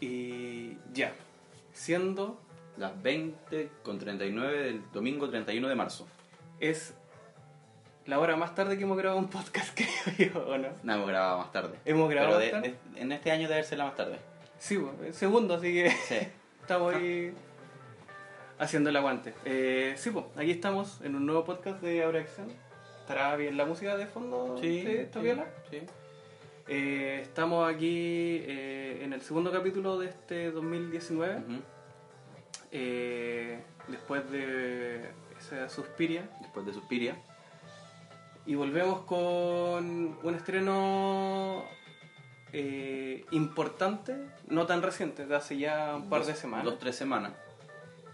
Y ya, siendo Las 20 con 39 del domingo 31 de marzo. es la hora más tarde que hemos grabado un podcast, creo yo, ¿o no? No, hemos grabado más tarde. Hemos grabado Pero más de- tarde. de- en este año debe ser la más tarde. Sí, pues, segundo, así que Sí. estamos ahí haciendo el aguante. Eh, sí, pues, aquí estamos en un nuevo podcast de Abra Acción. ¿Estará bien la música de fondo? ¿Está sí, viola? sí. Eh, estamos aquí eh, en el segundo capítulo de este 2019. Ujú. eh, después de esa Suspiria. Después de Suspiria. Y volvemos con un estreno eh, importante, no tan reciente, de hace ya un par Dos- de semanas. Dos, tres semanas.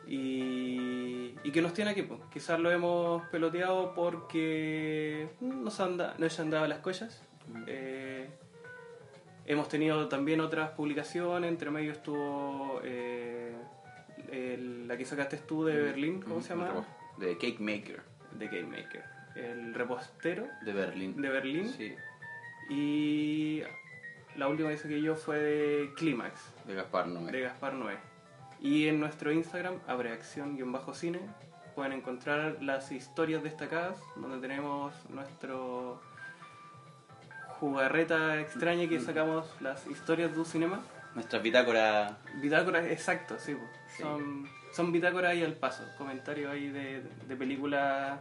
Y, y que nos tiene aquí. Pues. Quizás lo hemos peloteado porque nos han, da- nos han dado las cosas. Hemos tenido también otras publicaciones, entre medio estuvo eh, el- la que sacaste tú de Berlín, ¿cómo se llama? De Cake Maker. De Game Maker. El repostero De Berlín. de Berlín. Sí. Y la última que saqué yo fue de Clímax, De Gaspar Noé. de Gaspar Noé. Y en nuestro Instagram, abreacción-cine, pueden encontrar las historias destacadas, donde tenemos nuestro jugarreta extraña que sacamos las historias de un cinema. Nuestra bitácora. Bitácoras, exacto, sí. Son, son bitácoras ahí al paso, comentarios ahí de, de películas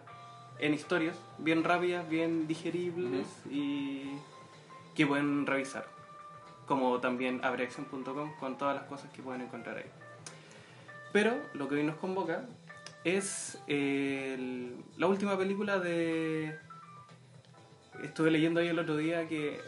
en historias, bien rápidas, bien digeribles y que pueden revisar. Como también abreacción.com con todas las cosas que pueden encontrar ahí. Pero lo que hoy nos convoca es el- la última película de... Estuve leyendo ahí el otro día que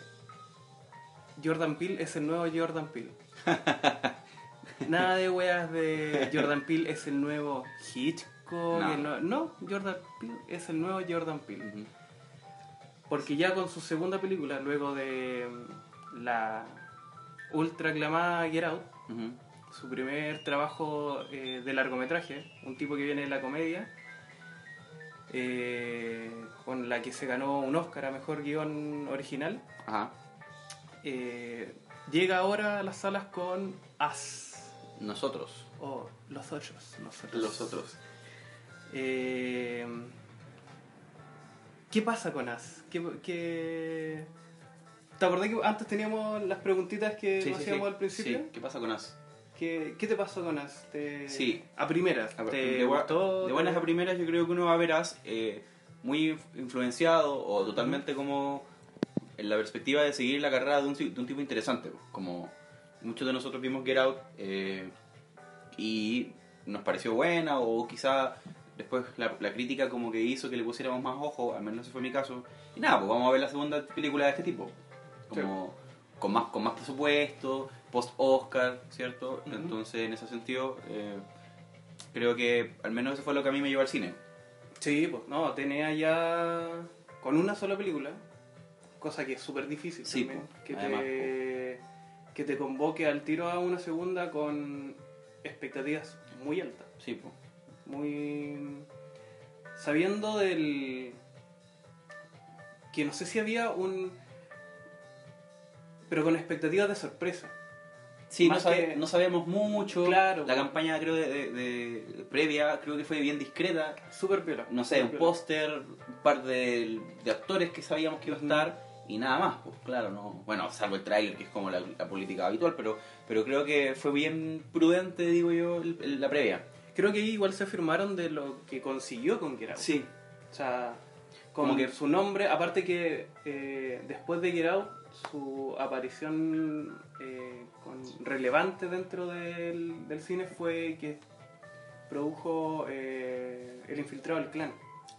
Jordan Peele es el nuevo Jordan Peele. Nada de weas de Jordan Peele es el nuevo Hitchcock. No. Jordan Peele es el nuevo Jordan Peele. Porque ya con su segunda película, luego de mm, la ultra aclamada Get Out, su primer trabajo eh, de largometraje, un tipo que viene de la comedia, eh, con la que se ganó un Oscar a Mejor Guión Original, Ajá. eh, llega ahora a las salas con As, Nosotros. o Los Otros, nosotros. Los otros. Eh, ¿Qué pasa con As? ¿Qué, qué- ¿Te acordás que antes teníamos las preguntitas que nos hacíamos al principio? Sí. ¿Qué pasa con As? ¿Qué, qué te pasó con As? ¿Te- Sí. A primeras. A ver, ¿Te de, gua- gustó? de buenas ¿Te- a primeras yo creo que uno va a ver As eh, muy influenciado o totalmente como en la perspectiva de seguir la carrera de un, de un tipo interesante. pues, Como muchos de nosotros vimos Get Out eh, y nos pareció buena o quizá después la, la crítica como que hizo que le pusiéramos más ojo, al menos ese fue mi caso. Y nada, pues vamos a ver la segunda película de este tipo. Como con más con más presupuesto, post Oscar, ¿cierto? Entonces, en ese sentido, eh, creo que al menos eso fue lo que a mí me llevó al cine. Sí, pues no, tenía ya con una sola película, cosa que es súper difícil Sí, también, po, que, además, te, que te convoque al tiro a una segunda con expectativas muy altas. Sí, pues. muy sabiendo del que no sé si había un pero con expectativas de sorpresa Sí, no, sabe- que- no sabemos mucho. Claro, La campaña, creo, de, de- de- previa, creo que fue bien discreta. súper piola No sé, un póster, un par de, de actores que sabíamos que iba a estar y nada más, pues claro, no. Bueno, salvo el tráiler, que es como la, la política habitual, pero, pero creo que fue bien prudente, digo yo, el- el- la previa. creo que igual se afirmaron de lo que consiguió con Get Out. Sí. o sea Como que- su nombre aparte que eh, después de Get Out su aparición eh, con- relevante dentro del, del cine fue que produjo eh, El infiltrado del clan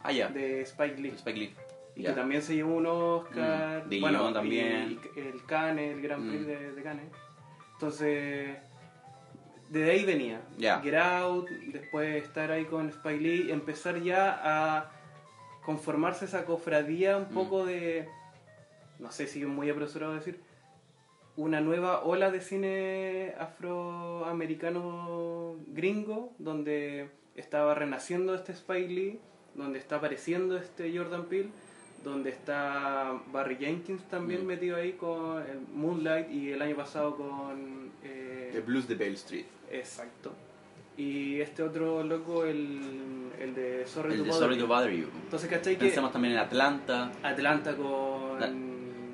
Ah, de Spike Lee. Spike Lee. Y que también se llevó un Oscar. Mm, de bueno, guion también. y- y el Cannes, el Grand Prix Mm. de, de Cannes. Entonces, de ahí venía. Ya. Get Out, después estar ahí con Spike Lee, empezar ya a conformarse esa cofradía un Mm. poco de. No sé si es muy apresurado decir. Una nueva ola de cine afroamericano gringo, donde estaba renaciendo este Spike Lee, donde está apareciendo este Jordan Peele, donde está Barry Jenkins también Mm. metido ahí con el Moonlight y el año pasado con eh, The Blues de Bale Street. Exacto. Y este otro loco, el, el de Sorry El to de Bother Sorry You. to Bother You. Entonces, ¿cachai? Que Pensamos también en Atlanta, Atlanta con... La-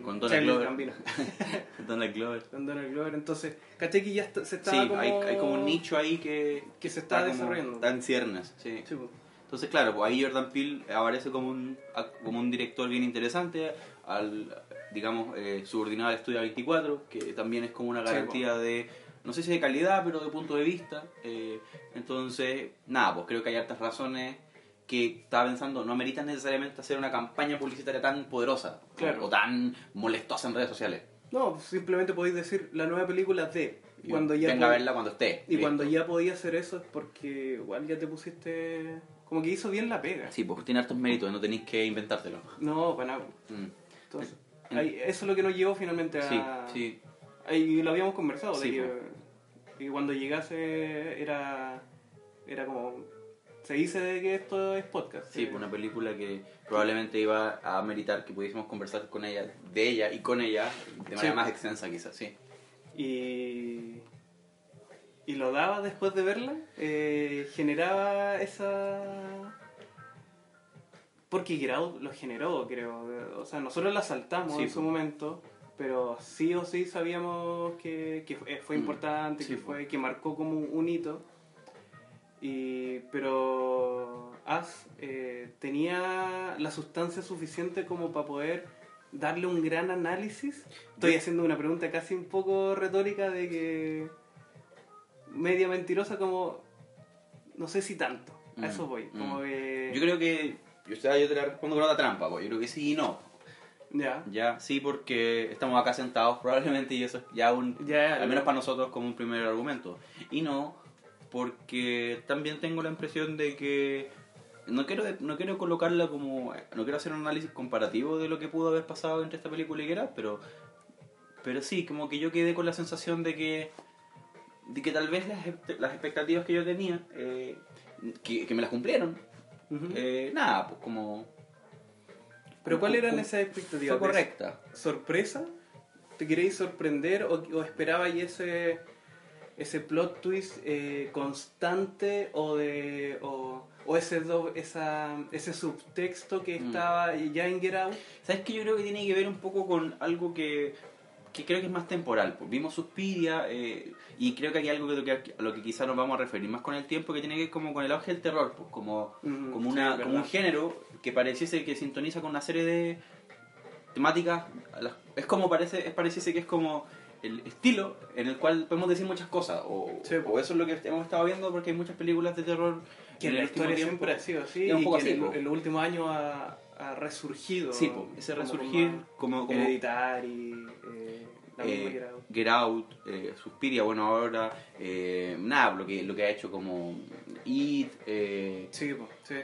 con Donald Childish Glover. Gambino. Donald Glover. con Donald Glover. Entonces, ¿cachai? Que ya está- se estaba Sí, como... hay, hay como un nicho ahí que, Que se está como- desarrollando. Está en ciernes, sí. Sí, pues. Entonces, claro, pues ahí Jordan Peele aparece como un, como un director bien interesante, al, digamos, eh, subordinado al Estudio 24, que también es como una Sí, garantía de, no sé si de calidad, pero de punto de vista. eh, entonces, nada, pues creo que hay hartas razones que estaba pensando, no ameritan necesariamente hacer una campaña publicitaria tan poderosa o- Claro. o, tan molestosa en redes sociales. No, simplemente podéis decir la nueva película de... Y Cuando ya Venga a verla cuando esté. Y listo. cuando ya podía hacer eso es porque igual ya te pusiste... Como que hizo bien la pega. Sí, pues tiene hartos méritos, no tenéis que inventártelo. No, para nada. Mm. Entonces, En- eso es lo que nos llevó finalmente a... Sí, sí. Ahí lo habíamos conversado, Sí, de que, que cuando llegase era, era como... Se dice de que esto es podcast. Sí, eh, una película que probablemente iba a meritar que pudiésemos conversar con ella, de ella y con ella de manera Sí. más extensa quizás, sí. Y, y lo daba después de verla, eh, generaba esa... Porque Out lo generó, creo. O sea, nosotros la saltamos Sí, en su momento, pero sí o sí sabíamos que, que fue, fue Mm, importante, sí, que, fue, que marcó como un hito. Y, pero As eh, tenía la sustancia suficiente como para poder darle un gran análisis. Estoy haciendo una pregunta casi un poco retórica de que media mentirosa como no sé si tanto. A Mm, eso voy. Como mm. que Yo creo que, yo, yo te la respondo con otra trampa, pues. yo creo que sí y no. ya. Ya, sí, porque estamos acá sentados probablemente y eso es ya un, Ya, al menos para nosotros como un primer argumento. Y no, porque también tengo la impresión de que no quiero no quiero colocarla como no quiero hacer un análisis comparativo de lo que pudo haber pasado entre esta película y Out, pero pero sí, como que yo quedé con la sensación de que de que tal vez las, las expectativas que yo tenía eh, que, que me las cumplieron. Eh, nada, pues como pero ¿cuáles eran esas expectativas? fue correcta. ¿Sorpresa? ¿Te queréis sorprender o, o esperabais ese ese plot twist eh, constante o de o, o ese do- esa, ese subtexto que Mm. estaba ya en Get Out? ¿Sabes que Yo creo que tiene que ver un poco con algo que, que creo que es más temporal. Pues vimos Suspiria eh, y creo que hay algo que, a lo que quizás nos vamos a referir más con el tiempo que tiene que ver como con el auge del terror, pues como, Mm, como, una, como un género que pareciese que sintoniza con una serie de temáticas. Es como parece, es pareciese que es como el estilo en el cual podemos decir muchas cosas. O, Sí. o eso es lo que hemos estado viendo porque hay muchas películas de terror Que en la historia tiempo. siempre ha sido así es un y poco que así, en, en los últimos años ha, ha resurgido. Sí, po, ese como resurgir como, como eh, la misma eh, Get Out. Get Out, eh, Suspiria, bueno, ahora, eh, nada, lo que, lo que ha hecho como It, eh, Sí, po, sí.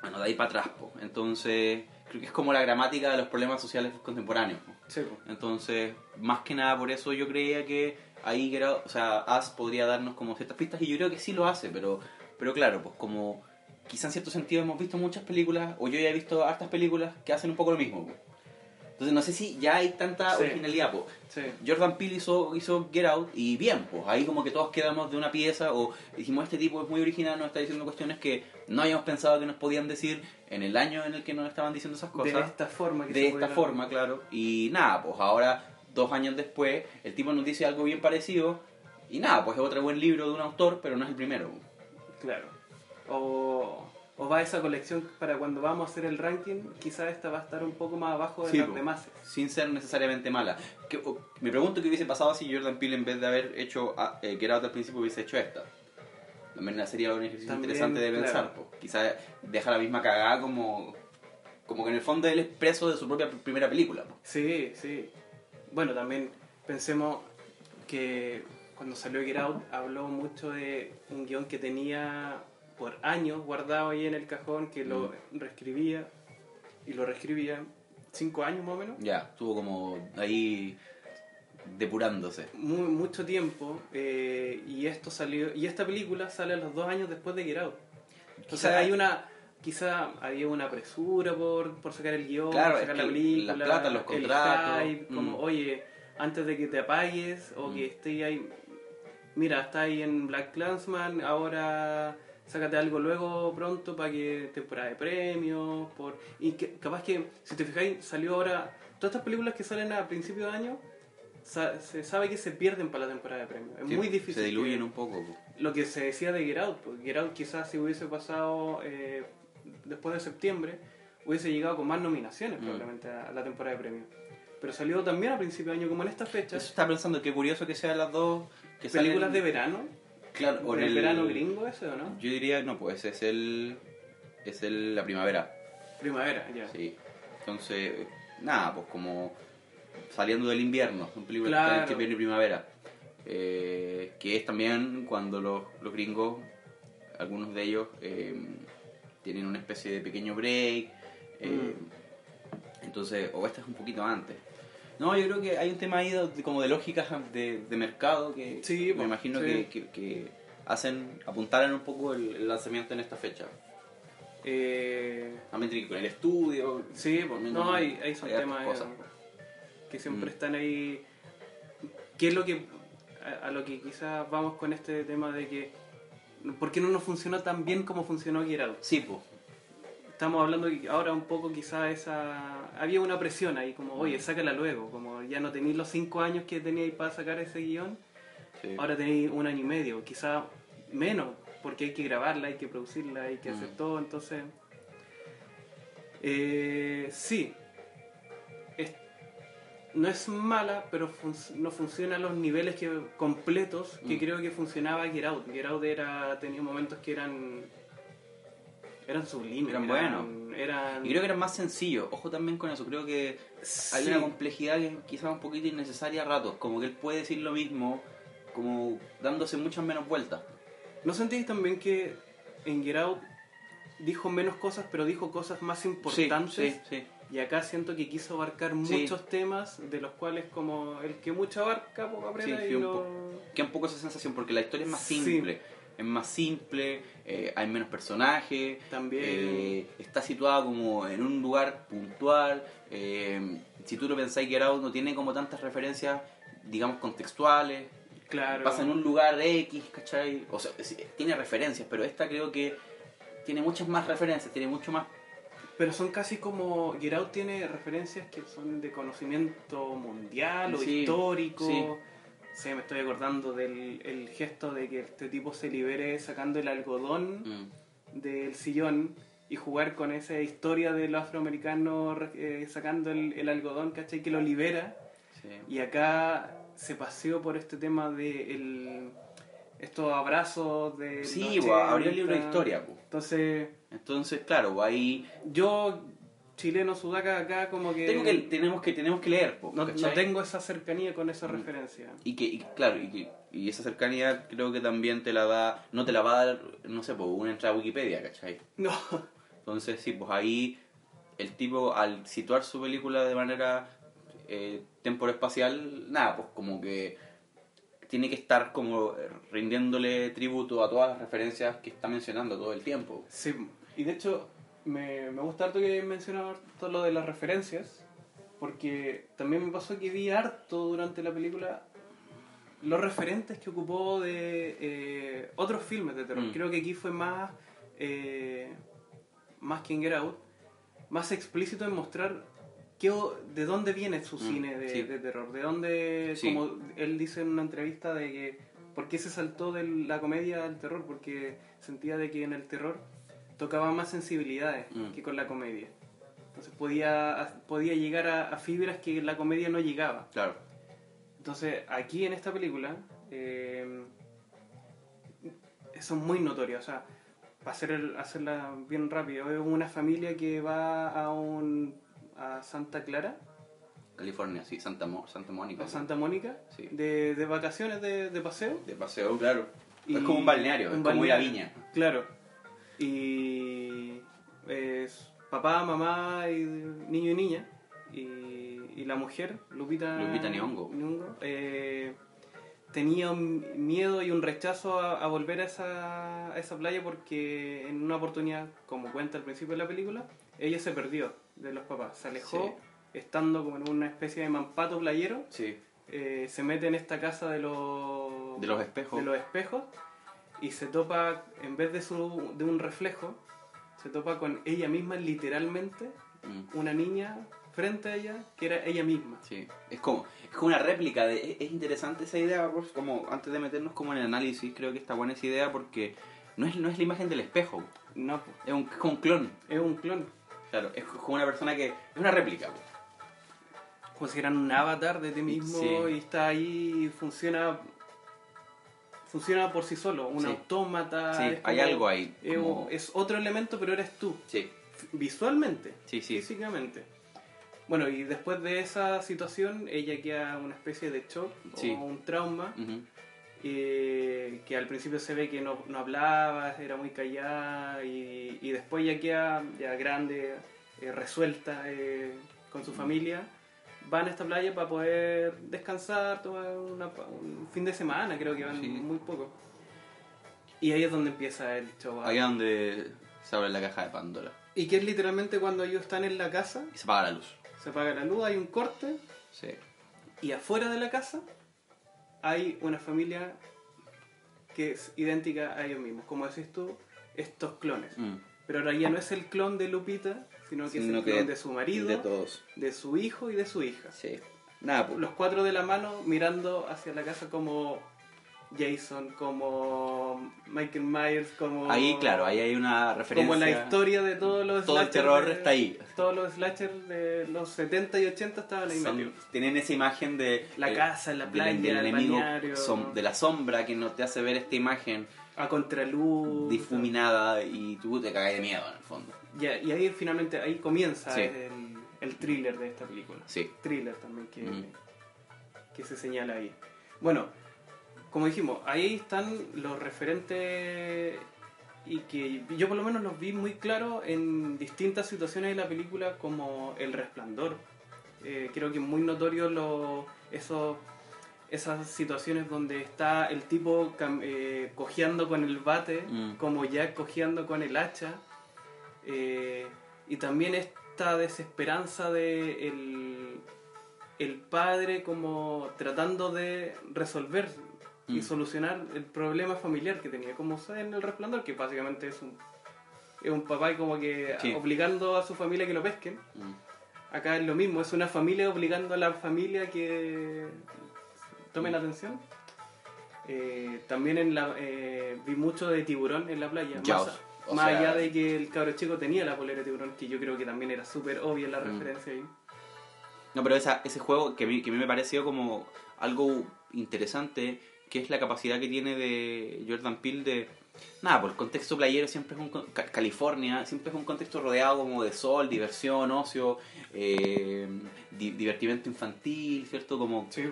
bueno, de ahí para atrás, po. entonces creo que es como la gramática de los problemas sociales contemporáneos. po. Sí. Entonces, más que nada por eso yo creía que ahí, Out, o sea, As podría darnos como ciertas pistas y yo creo que sí lo hace, pero, pero claro, pues como quizá en cierto sentido hemos visto muchas películas, o yo ya he visto hartas películas que hacen un poco lo mismo. Entonces no sé si ya hay tanta Sí. originalidad. Sí. Jordan Peele hizo, hizo Get Out y bien, pues ahí como que todos quedamos de una pieza o dijimos este tipo es muy original, nos está diciendo cuestiones que no habíamos pensado que nos podían decir en el año en el que nos estaban diciendo esas De cosas. esta forma. que De esta forma, claro. Y nada, pues ahora, dos años después, el tipo nos dice algo bien parecido y nada, pues es otro buen libro de un autor, pero no es el primero. Claro. O, o va esa colección para cuando vamos a hacer el ranking, quizás esta va a estar un poco más abajo de Sí, las po. demás. Sin ser necesariamente mala. Que, o- me pregunto qué hubiese pasado si Jordan Peele en vez de haber hecho ah, eh, Get Out al principio hubiese hecho esta. También sería un ejercicio También, interesante de pensar. claro. Quizás deja la misma cagada como, como que en el fondo él es preso de su propia primera película. po. Sí, sí. Bueno, también pensemos que cuando salió Get Out habló mucho de un guion que tenía por años guardado ahí en el cajón, que lo reescribía y lo reescribía cinco años más o menos. Ya, estuvo como ahí depurándose. Muy, mucho tiempo eh, y esto salió y esta película sale a los dos años después de Get Out. Entonces Quizá- hay una quizá había una presura por, por sacar el guion, Claro, por es sacar que la película, la plata, los el contratos, hype, como mm. oye antes de que te apagues o Mm. que esté ahí mira, está ahí en Black Clansman, ahora sácate algo luego pronto para que temporada de premios, por y que, capaz que, si te fijáis, salió ahora, todas estas películas que salen a principio de año, sa- se sabe que se pierden para la temporada de premios. Es Sí, muy difícil. Se diluyen que- un poco. po. Lo que se decía de Get Out, porque Get Out quizás si hubiese pasado eh, después de septiembre, hubiese llegado con más nominaciones Mm. probablemente a la temporada de premios. Pero salió también a principio de año, como en estas Eso fechas, estaba pensando, qué curioso que sean las dos. Que películas salen- de verano, Claro, o en el el verano gringo ese o no? Yo diría, no, pues es el. Es el, la primavera. Primavera, ya. Sí. Entonces, nada, pues como saliendo del invierno, son películas Claro. que están entre invierno y primavera. Eh, que es también cuando los, los gringos, algunos de ellos, eh, tienen una especie de pequeño break. eh, Entonces, o esta es un poquito antes. No, yo creo que hay un tema ahí de, como de lógicas de, de mercado que Sí, me pues, imagino sí. que, que- que hacen, apuntaran un poco el, el lanzamiento en esta fecha. Eh, También tiene que con el estudio. sí, pues, no, hay, hay son temas cosas. Que siempre Mm. están ahí. ¿Qué es lo que. A, a lo que quizás vamos con este tema de que. ¿Por qué no nos funcionó tan bien como funcionó Out? Sí, pues. Estamos hablando ahora un poco quizás esa... Había una presión ahí, como, Mm. oye, sácala luego, como ya no tenéis los cinco años que teníais para sacar ese guion, Sí. ahora tenéis un año y medio, quizás menos, porque hay que grabarla, hay que producirla, hay que hacer Mm. todo, entonces... Eh, sí, no es mala, pero fun- no funciona a los niveles que, completos que Mm. creo que funcionaba Get Out. Get Out era, tenía momentos que eran... Eran sublimes. Eran buenos. Eran, Y creo que era más sencillo. Ojo también con eso. Creo que hay una complejidad que es quizás un poquito innecesaria a ratos. Como que él puede decir lo mismo, como dándose muchas menos vueltas. ¿No sentís también que en Get Out dijo menos cosas, pero dijo cosas más importantes? Sí, sí, sí. Y acá siento que quiso abarcar Sí. muchos temas, de los cuales como el que mucho abarca, poco aprieta Sí, y un lo... Queda un poco esa sensación porque la historia es más Sí. simple. Es más simple, eh, hay menos personajes. También... eh, está situada como en un lugar puntual. eh, si tú lo pensáis, Get Out no tiene como tantas referencias, digamos, contextuales. claro. pasa en un lugar X, ¿cachai? O sea, tiene referencias, pero esta creo que tiene muchas más referencias, tiene mucho más... Pero son casi como... Get Out tiene referencias que son de conocimiento mundial o Sí, histórico. sí. Sí, me estoy acordando del el gesto de que este tipo se libere sacando el algodón Mm, del sillón y jugar con esa historia del afroamericano eh, sacando el, el algodón, ¿cachai? Que lo libera. sí. Y acá se paseó por este tema de el, estos abrazos de... Sí, los abrió el 80. libro de historia. bo. Entonces, Entonces, claro, bo, ahí yo, chileno sudaca, acá como que... tengo que, tenemos, que, tenemos que leer. bo, no, no tengo esa cercanía con esa Mm. referencia. Y que, y, claro, y, que- y esa cercanía creo que también te la da, no te la va a dar, no sé, pues una entrada a Wikipedia, ¿cachai? No, Entonces, sí, pues ahí el tipo al situar su película de manera eh, temporoespacial, nada, pues como que tiene que estar como eh, rindiéndole tributo a todas las referencias que está mencionando todo el tiempo. sí. Y de hecho, me, me gusta harto que mencionado todo lo de las referencias, porque también me pasó que vi harto durante la película los referentes que ocupó de eh, otros filmes de terror. Mm. Creo que aquí fue más, eh, más en Get Out, más explícito en mostrar qué, de dónde viene su Mm, cine de, sí. de terror. De dónde, Sí. como él dice en una entrevista, de que por qué se saltó de la comedia al terror, porque sentía de que en el terror tocaba más sensibilidades Mm. que con la comedia. Entonces podía, podía llegar a, a fibras que la comedia no llegaba. Claro. Entonces, aquí en esta película, eh, son muy notorias. O sea, para hacer el- hacerla bien rápido, es una familia que va a un a Santa Clara, California, sí, Santa, Mo- Santa Mónica. a Santa Mónica, Sí. de, de vacaciones, de, de paseo. De paseo, claro. Y- es como un balneario, un es como ir a balneario. Viña. Claro. Y es papá, mamá, y niño y niña. Y, y la mujer, Lupita, Lupita Nyong'o. eh, tenía un miedo y un rechazo a, a volver a esa, a esa playa porque en una oportunidad, como cuenta al principio de la película, ella se perdió de los papás. Se alejó estando como en una especie de mampato playero. Sí. eh, se mete en esta casa de los De los espejos. de los espejos y se topa, en vez de, su, de un reflejo, se topa con ella misma literalmente, Mm, una niña frente a ella que era ella misma. sí. Es como, es como una réplica. De, es, es interesante esa idea, pues, como antes de meternos como en el análisis, creo que está buena esa idea porque no es, no es la imagen del espejo, No, es, un, es como un clon. es un clon. Claro, es como una persona que es una réplica. pues. Como si eran un avatar de ti mismo Sí. y está ahí y funciona funciona por sí solo, un Sí. autómata. Sí, hay como- algo ahí. es, como- es otro elemento, pero eres tú, Sí, visualmente. sí, sí. físicamente. Bueno, y después de esa situación, ella queda una especie de shock Sí. o un trauma, eh, que al principio se ve que no, no hablaba, era muy callada, y, y después ya queda ya grande, eh, resuelta eh, con su familia. Van a esta playa para poder descansar, tomar una- un fin de semana, creo que van Sí. muy poco. Y ahí es donde empieza el show. Ahí es donde se abre la caja de Pandora Y que es literalmente cuando ellos están en la casa, y se apaga la luz. se apaga la luz, hay un corte, Sí. Y afuera de la casa hay una familia que es idéntica a ellos mismos. Como decís tú, estos clones. Mm. Pero ahora ya no es el clon de Lupita, sino que es Sino el que clon de su marido, De todos. de su hijo y de su hija. Sí. Nada, pues. Los cuatro de la mano mirando hacia la casa como Jason, como Michael Myers, como... Ahí, claro, ahí hay una referencia. Como la historia de todos los Todo el terror de- está ahí. Todos los slashers de los 70 y 80 estaban ahí Son- tienen esa imagen de La el- casa, la playa, del el enemigo som- de la sombra que no te hace ver esta imagen A contraluz. difuminada y tú te caes de miedo en el fondo. Ya, y ahí finalmente, ahí comienza Sí. el, el thriller de esta película. Sí. Thriller también que, Mm. que se señala ahí. Bueno, como dijimos, ahí están los referentes y que yo por lo menos los vi muy claros en distintas situaciones de la película como El Resplandor. Eh, creo que es muy notorio lo, esos, esas situaciones donde está el tipo eh, cojeando con el bate, Mm. como Jack cojeando con el hacha. Eh, y también esta desesperanza de el, el padre como tratando de resolver y Mm. solucionar el problema familiar que tenía, como en el resplandor, que básicamente es un, es un papá como que Sí. obligando a su familia que lo pesquen. Mm. Acá es lo mismo, es una familia obligando a la familia que tomen Mm. atención. Eh, también en la, eh, vi mucho de tiburón en la playa. Jaws, o más sea- allá de que el cabro chico tenía la polera de tiburón, que yo creo que también era súper obvia la Mm. referencia ahí. No, pero esa, ese juego que a, mí, que a mí me pareció como algo interesante, que es la capacidad que tiene de Jordan Peele de... Nada, por el contexto playero siempre es un... California siempre es un contexto rodeado como de sol, diversión, ocio, eh, di- divertimento infantil, ¿cierto? Como Sí,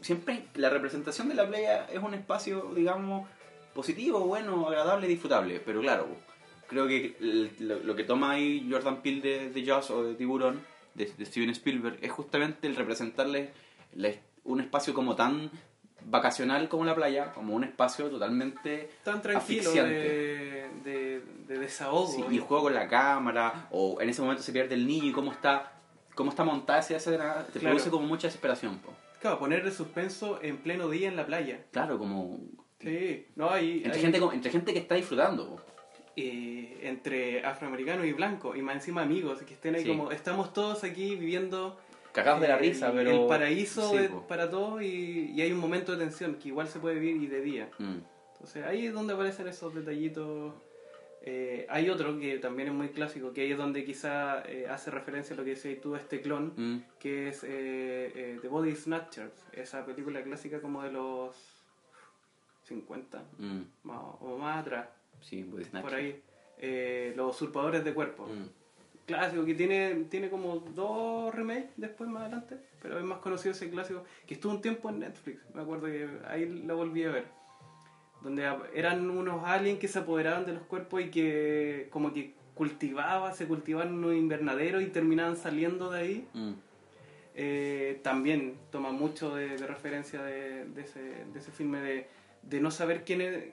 siempre la representación de la playa es un espacio, digamos, positivo, bueno, agradable, disfrutable. Pero claro, creo que el- lo, lo que toma ahí Jordan Peele de, de Jaws o de Tiburón, de, de Steven Spielberg, es justamente el representarle la- un espacio como tan vacacional como la playa, como un espacio totalmente Tan tranquilo de, de, de desahogo. Sí, y el juego con la cámara, o en ese momento se pierde el niño y cómo está, cómo está montada esa escena, te Claro. produce como mucha desesperación. po. Claro, poner el suspenso en pleno día en la playa. Claro, como Sí, no hay... entre hay- gente, entre gente que está disfrutando. po. Eh, entre afroamericanos y blancos, y más encima amigos, que estén ahí Sí. como, estamos todos aquí viviendo Cagados de la eh, risa, el- pero... el paraíso Sí, de- para todos y, y hay un momento de tensión que igual se puede vivir y de día. Mm. Entonces ahí es donde aparecen esos detallitos. Eh, hay otro que también es muy clásico, que ahí es donde quizá eh, hace referencia a lo que decías tú, este clon, Mm. que es eh, eh, The Body Snatchers, esa película clásica como de los 50 Mm. más, o más atrás, Sí, Body Snatcher. por ahí. Eh, los usurpadores de cuerpos. Mm. Clásico, que tiene, tiene como dos remakes después más adelante, pero es más conocido ese clásico, que estuvo un tiempo en Netflix, me acuerdo que ahí lo volví a ver. Donde eran unos aliens que se apoderaban de los cuerpos y que como que cultivaba, se cultivaban en un invernadero y terminaban saliendo de ahí. Mm. Eh, también toma mucho de, de referencia de, de ese, de ese filme de, de no saber quién es,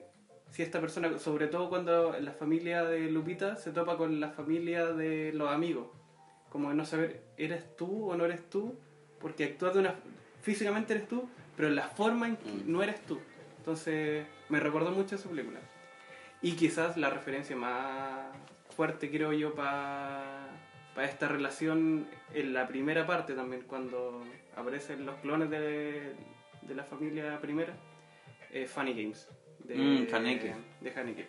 si esta persona, sobre todo cuando la familia de Lupita se topa con la familia de los amigos, como de no saber, ¿eres tú o no eres tú? Porque actúas de una, físicamente eres tú, pero en la forma en que Mm. no eres tú. Entonces me recordó mucho esa película. Y quizás la referencia más fuerte, creo yo, para esta relación en la primera parte también, cuando aparecen los clones de, de la familia primera, eh, Funny Games. De, Mm, Haneke. De Haneke.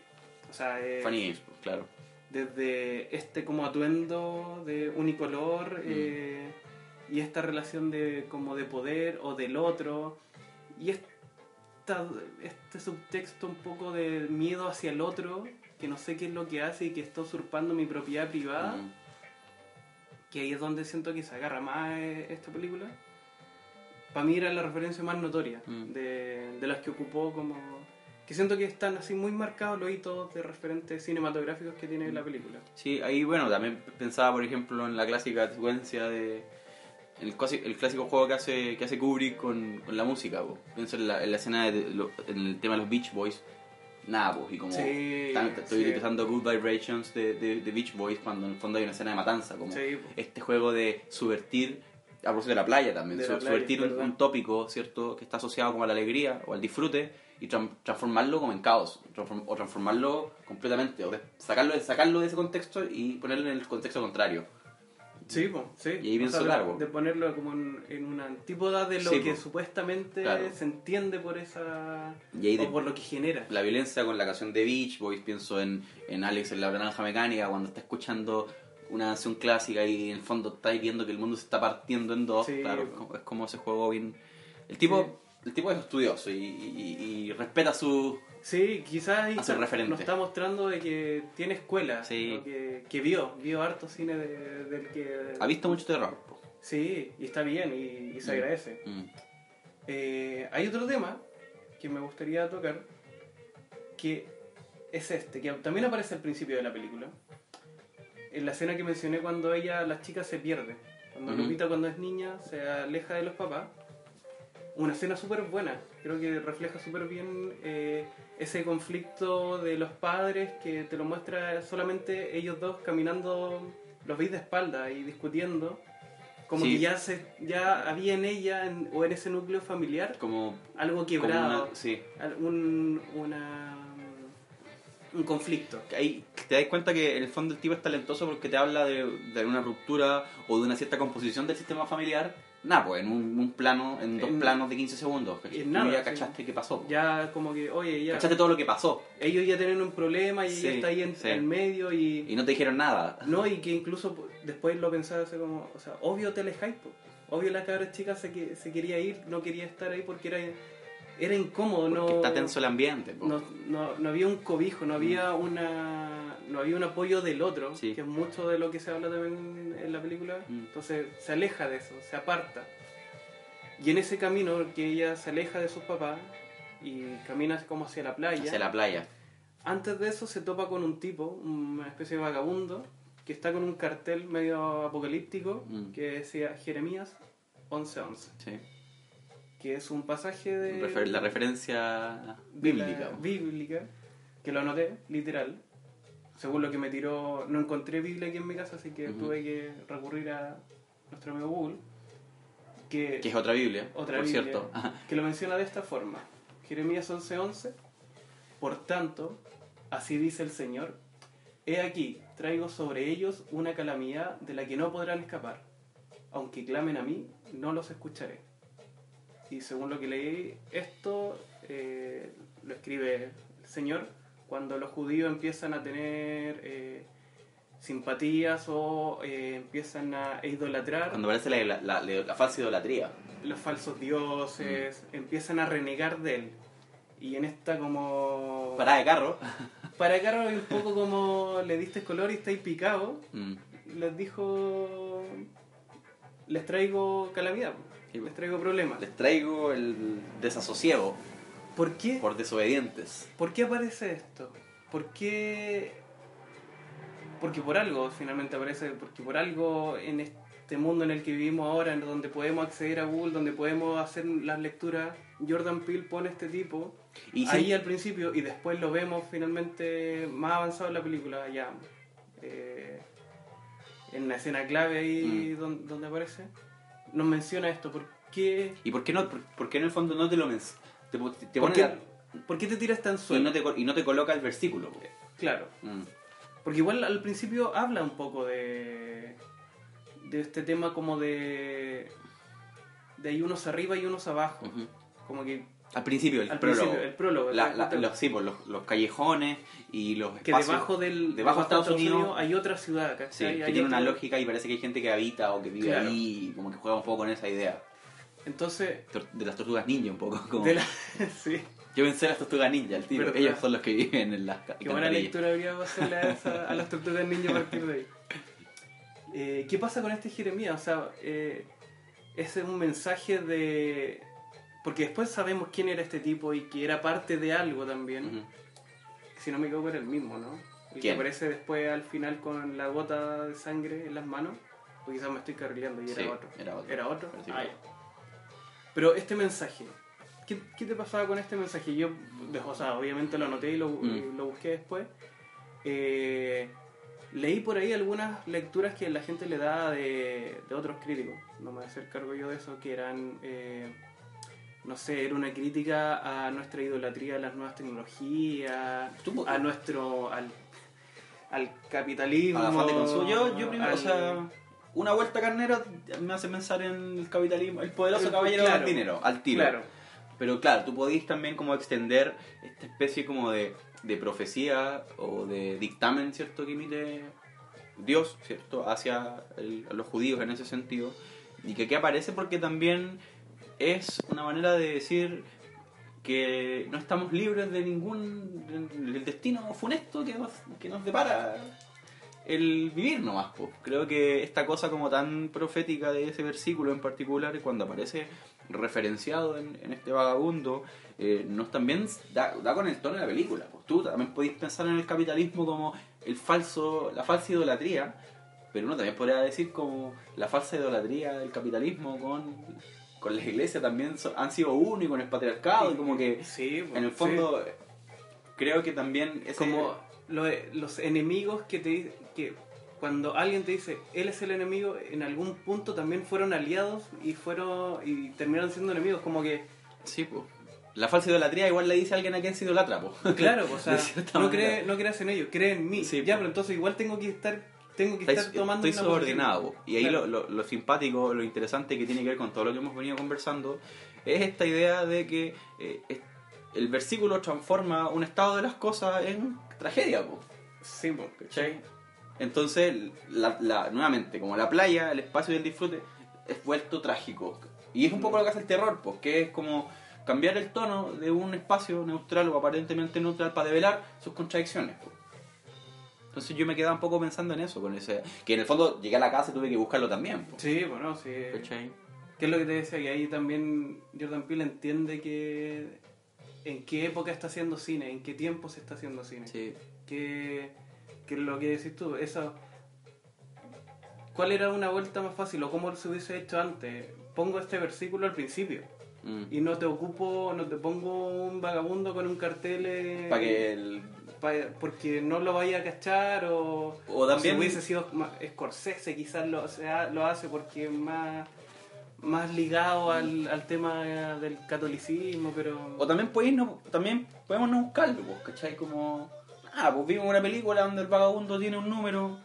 O sea, es- Funny pues, claro. desde este como atuendo de unicolor eh, y esta relación de como de poder o del otro y esta, este subtexto un poco de miedo hacia el otro que no sé qué es lo que hace y que está usurpando mi propiedad privada Mm. que ahí es donde siento que se agarra más eh, esta película para mí era la referencia más notoria Mm. de, de las que ocupó como que siento que están así muy marcados los hitos de referentes cinematográficos que tiene la película Sí, ahí bueno, también pensaba por ejemplo en la clásica secuencia de el, el clásico juego que hace que hace Kubrick con, con la música, po. pienso en la, en la escena de, lo- en el tema de los Beach Boys, nada, pues, y como Sí, tan- estoy sí. utilizando Good Vibrations de, de, de Beach Boys cuando en el fondo hay una escena de matanza, como Sí, este juego de subvertir, a propósito de la playa también, De su- la playa, subvertir un, un tópico, ¿cierto?, que está asociado como a la alegría o al disfrute y tran- transformarlo como en caos, transform- o transformarlo completamente, o de- sacarlo, sacarlo de ese contexto y ponerlo en el contexto contrario. Sí, po, sí. Y ahí pienso, de- claro, po. De ponerlo como en, en una antípoda de lo Sí, que po. supuestamente Claro. se entiende por esa. Y ahí de- o por lo que genera. La violencia con la canción de Beach Boys, pienso en, en Alex en la naranja mecánica, cuando está escuchando una canción clásica y en el fondo estáis viendo que el mundo se está partiendo en dos, Sí, claro, po. es como ese juego bien... El tipo, el tipo es estudioso y, y- y respeta su... Sí, quizás ahí está- referente. nos está mostrando de que tiene escuela. Sí. Que, que vio, vio harto cine de- del que. Ha visto mucho terror. po. Sí, y está bien y, y se Mm. agradece. Mm. Eh, hay otro tema que me gustaría tocar que es este, que también aparece al principio de la película. En la escena que mencioné cuando ella, la chica se pierde. Cuando Ujú. Lupita cuando es niña se aleja de los papás. Una escena súper buena. Creo que refleja súper bien eh, ese conflicto de los padres que te lo muestra solamente ellos dos caminando, los veis de espalda y discutiendo. Como Sí. que ya, se, ya había en ella en- o en ese núcleo familiar Como, algo como quebrado, una- sí. un, una, un conflicto. Ahí te das cuenta que en el fondo el tipo es talentoso porque te habla de, de una ruptura o de una cierta composición del sistema familiar. Nada, pues en un, un plano, en dos En- planos de 15 segundos. en nada, ya sí. cachaste qué pasó. Ya como que, oye, ya, Cachaste todo lo que pasó ellos ya tienen un problema y Sí, ella está ahí en sí. el medio y... y no te dijeron nada. No, y que incluso pues, después lo pensaba así como, o sea, obvio te alejáis, po. obvio la cabra chica se, que, se quería ir, no quería estar ahí porque era, era incómodo, Porque no, está tenso el ambiente. no, no, no había un cobijo, no había una no había un apoyo del otro, Sí. que es mucho de lo que se habla también en la película, Mm. entonces se aleja de eso, se aparta. Y en ese camino que ella se aleja de sus papás y camina como hacia la playa, Hacia la playa. antes de eso se topa con un tipo, una especie de vagabundo, que está con un cartel medio apocalíptico Mm. que decía Jeremías 1111, Sí. Que es un pasaje de Refer- la referencia bíblica. bíblica, que lo anoté, literal. Según lo que me tiró, no encontré Biblia aquí en mi casa, así que Ujú. tuve que recurrir a nuestro amigo Google, que, Que es otra Biblia, otra por Biblia, cierto. que lo menciona de esta forma. Jeremías 11:11, por tanto, así dice el Señor, he aquí, traigo sobre ellos una calamidad de la que no podrán escapar. Aunque clamen a mí, no los escucharé. Y según lo que leí, esto eh, lo escribe el Señor cuando los judíos empiezan a tener eh, simpatías o eh, empiezan a idolatrar Cuando aparece la, la, la- la falsa idolatría. los falsos dioses, empiezan a renegar de él. Y en esta como... Parada de carro. Para Carlos un poco como le diste color y estáis picado, Mm. les dijo... Les traigo calamidad. Les traigo problemas. Les traigo el desasosiego ¿Por qué? por desobedientes. ¿Por qué aparece esto? ¿Por qué? Porque por algo finalmente aparece, porque por algo en este mundo en el que vivimos ahora, en donde podemos acceder a Google, donde podemos hacer las lecturas, Jordan Peele pone este tipo Y ahí sí, al principio y después lo vemos finalmente más avanzado en la película, ya eh, en la escena clave ahí Mm. don- donde, aparece, nos menciona esto. ¿Por qué? ¿Y por qué no? Por, por qué en el fondo no te lo mencionas? Te, te ¿Por qué? la- ¿Por qué te tiras tan Y suelo? no te, y no te coloca el versículo. Claro. Mm. Porque igual al principio habla un poco de. de este tema como de. de hay unos arriba y unos abajo. Como que. Al principio, el Al prólogo. principio, el prólogo. La- los, sí, pues, los, los callejones y los que espacios. debajo del. debajo de Estados Unidos, hay otra ciudad, Sí, ¿cachai? que Hay tiene una lógica y parece que hay gente que habita o que vive Claro. ahí y como que juega un poco con esa idea. Entonces. De las tortugas ninja un poco. Como... De la... sí. Yo pensé en las tortugas ninja, el. ¿Verdad? Ellos son los que viven en las Qué buena lectura habría hacerle a, esa- a las tortugas ninja a partir de ahí. Eh, ¿Qué pasa con este Jeremías? O sea, eh, ese es un mensaje de. Porque después sabemos quién era este tipo y que era parte de algo también. Si no me equivoco, era el mismo, ¿no? El que ¿Quién? aparece después al final con la gota de sangre en las manos. O quizás me estoy carrileando y era otro. era otro. ¿Era otro? Que Ah. Pero este mensaje, ¿qué, qué te pasaba con este mensaje? Yo, o sea, obviamente lo anoté y lo, Mm. lo busqué después. Eh, leí por ahí algunas lecturas que la gente le da de, de otros críticos. No me voy a hacer cargo yo de eso, que eran, eh, no sé, era una crítica a nuestra idolatría a las nuevas tecnologías, a nuestro, al, al capitalismo. A la de consumo. Yo, yo primero, al- o sea, una vuelta carnero me hace pensar en el capitalismo, el poderoso El- caballero claro. del dinero, al tiro. Claro. Pero claro, tú podís también como extender esta especie como de, de profecía o de dictamen, ¿cierto? Que emite Dios, ¿cierto? Hacia el- a los judíos en ese sentido. Y que aquí aparece porque también es una manera de decir que no estamos libres de ningún del destino funesto que nos, que nos depara el vivir nomás. po. Creo que esta cosa como tan profética de ese versículo en particular, cuando aparece referenciado en, este vagabundo, eh, nos también da, da con el tono de la película. Pues tú también podéis pensar en el capitalismo como el falso, la falsa idolatría, pero uno también podría decir como la falsa idolatría del capitalismo con, con la iglesia también han sido uno y con el patriarcado y como que Sí, en el sí. fondo creo que también ese- como lo- los enemigos que te que cuando alguien te dice él es el enemigo en algún punto también fueron aliados y fueron y terminaron siendo enemigos como que Sí, pues. La falsa idolatría igual le dice a alguien a quien se idolatra, pues. claro o sea De cierta no cree no creas en ellos cree en mí Sí, ya po. pero entonces igual tengo que estar tengo que estar tomando estoy subordinado. Y ahí Claro. lo, lo- lo simpático, lo interesante que tiene que ver con todo lo que hemos venido conversando es esta idea de que eh, el versículo transforma un estado de las cosas en tragedia, po. sí po, ¿cachai? Entonces, la, la- nuevamente, como la playa, el espacio del disfrute, es vuelto trágico. Y es un poco lo que hace el terror, pues, que es como cambiar el tono de un espacio neutral o aparentemente neutral para develar sus contradicciones. Entonces yo me quedaba un poco pensando en eso, con ese que en el fondo llegué a la casa y tuve que buscarlo también. pues. sí bueno sí ¿Cachai? ¿Qué es lo que te decía? Que ahí también Jordan Peele entiende que en qué época está haciendo cine, en qué tiempo se está haciendo cine. Sí. Que, que lo que decís tú, eso, ¿cuál era una vuelta más fácil o cómo se hubiese hecho antes? Pongo este versículo al principio Mm. y no te ocupo, no te pongo un vagabundo con un cartel eh, Para que el... porque no lo vaya a cachar o, O también- si hubiese sido Scorsese quizás lo, lo hace porque es más más ligado al, al tema del catolicismo pero O también, podéis no, también podemos no buscarlo, pues, ¿cachai? Como... Ah, pues vimos una película donde el vagabundo tiene un número...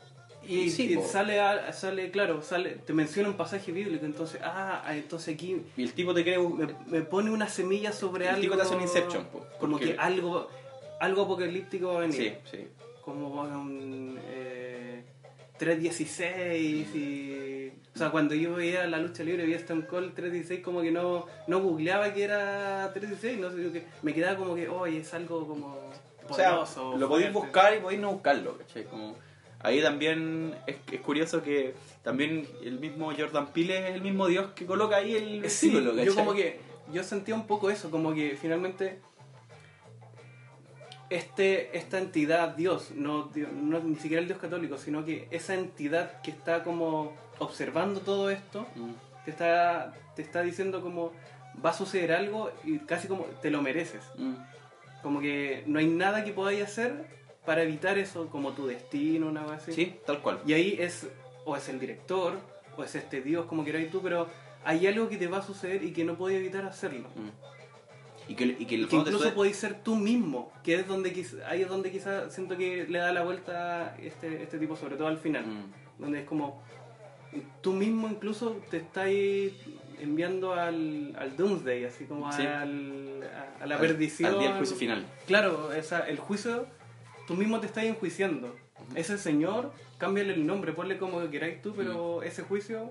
y, sí, y po. sale a- sale claro sale te menciona un pasaje bíblico entonces ah entonces aquí Y el tipo te cree... me, me pone una semilla sobre El algo tipo te hace un Inception, po, como que algo algo apocalíptico va a venir Sí, sí. como un eh, 316 y o sea cuando yo veía la lucha libre veía Stone Cold 316 como que no no googleaba que era 316 no sé que me quedaba como que oye es algo como O sea, lo podéis fuerte". buscar y podéis no buscarlo, ¿cachai? Como, ahí también es, es curioso que también el mismo Jordan Peele es el mismo Dios que coloca ahí el Sí, versículo, yo ¿cachai? como que yo sentía un poco eso, como que finalmente este esta entidad Dios, no, Dios- no ni siquiera el Dios católico, sino que esa entidad que está como observando todo esto, Mm. te está te está diciendo como va a suceder algo y casi como te lo mereces. Mm. Como que no hay nada que podáis hacer para evitar eso, como tu destino, una cosa así. Sí, tal cual. Y ahí es, o es el director, o es este Dios, como queráis tú, pero hay algo que te va a suceder y que no podéis evitar hacerlo. Mm. Y que, y que el que incluso sue- podéis ser tú mismo, que es donde ahí es donde quizás siento que le da la vuelta este, este tipo, sobre todo al final, Mm. donde es como tú mismo incluso te estás enviando al, al Doomsday, así como Sí. al, a, a la Al- perdición. al día del juicio final. Claro, esa, el juicio, tú mismo te estás enjuiciando. Ese señor, cámbiale el nombre, ponle como queráis tú, pero ese juicio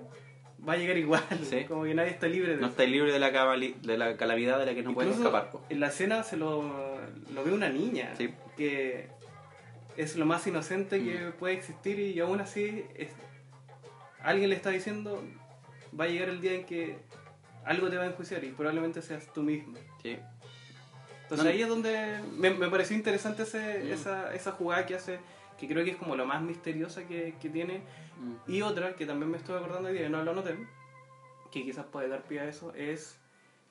va a llegar igual, Sí. como que nadie está libre de No eso. estáis libre de la, de la calamidad de la que no Incluso escapar. En la escena se lo, lo ve una niña, Sí. que es lo más inocente que Mm. puede existir y aún así es- alguien le está diciendo, va a llegar el día en que algo te va a enjuiciar y probablemente seas tú mismo. Sí. Entonces No, ahí es donde me, me pareció interesante ese, Mm. esa, esa jugada que hace, que creo que es como lo más misteriosa que, que tiene. Y otra que también me estoy acordando hoy día, y no lo noté, que quizás puede dar pie a eso, es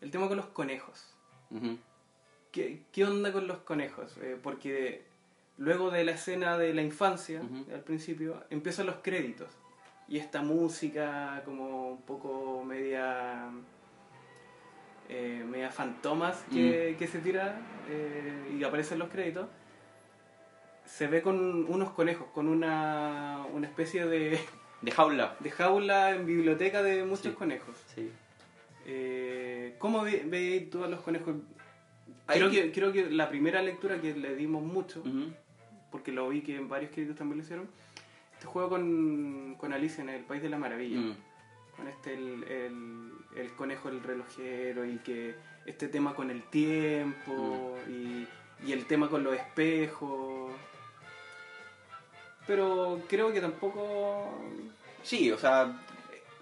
el tema con los conejos. Ujú. ¿Qué, qué onda con los conejos? Eh, porque luego de la escena de la infancia, al principio, empiezan los créditos. Y esta música como un poco media... eh, media fantomas que, Mm. que se tira eh, y aparecen los créditos. Se ve con unos conejos, con una, una especie de, De jaula. de jaula en biblioteca de muchos Sí. conejos. Sí. Eh, ¿Cómo ve- veis tú a los conejos? Creo que, creo que la primera lectura que le dimos mucho, porque lo vi que en varios críticos también lo hicieron, este juego con, con Alicia en el País de la Maravilla. Mm. Con este, el, el, el conejo, el relojero, y que este tema con el tiempo, Mm. y, y el tema con los espejos. Pero creo que tampoco Sí, o sea,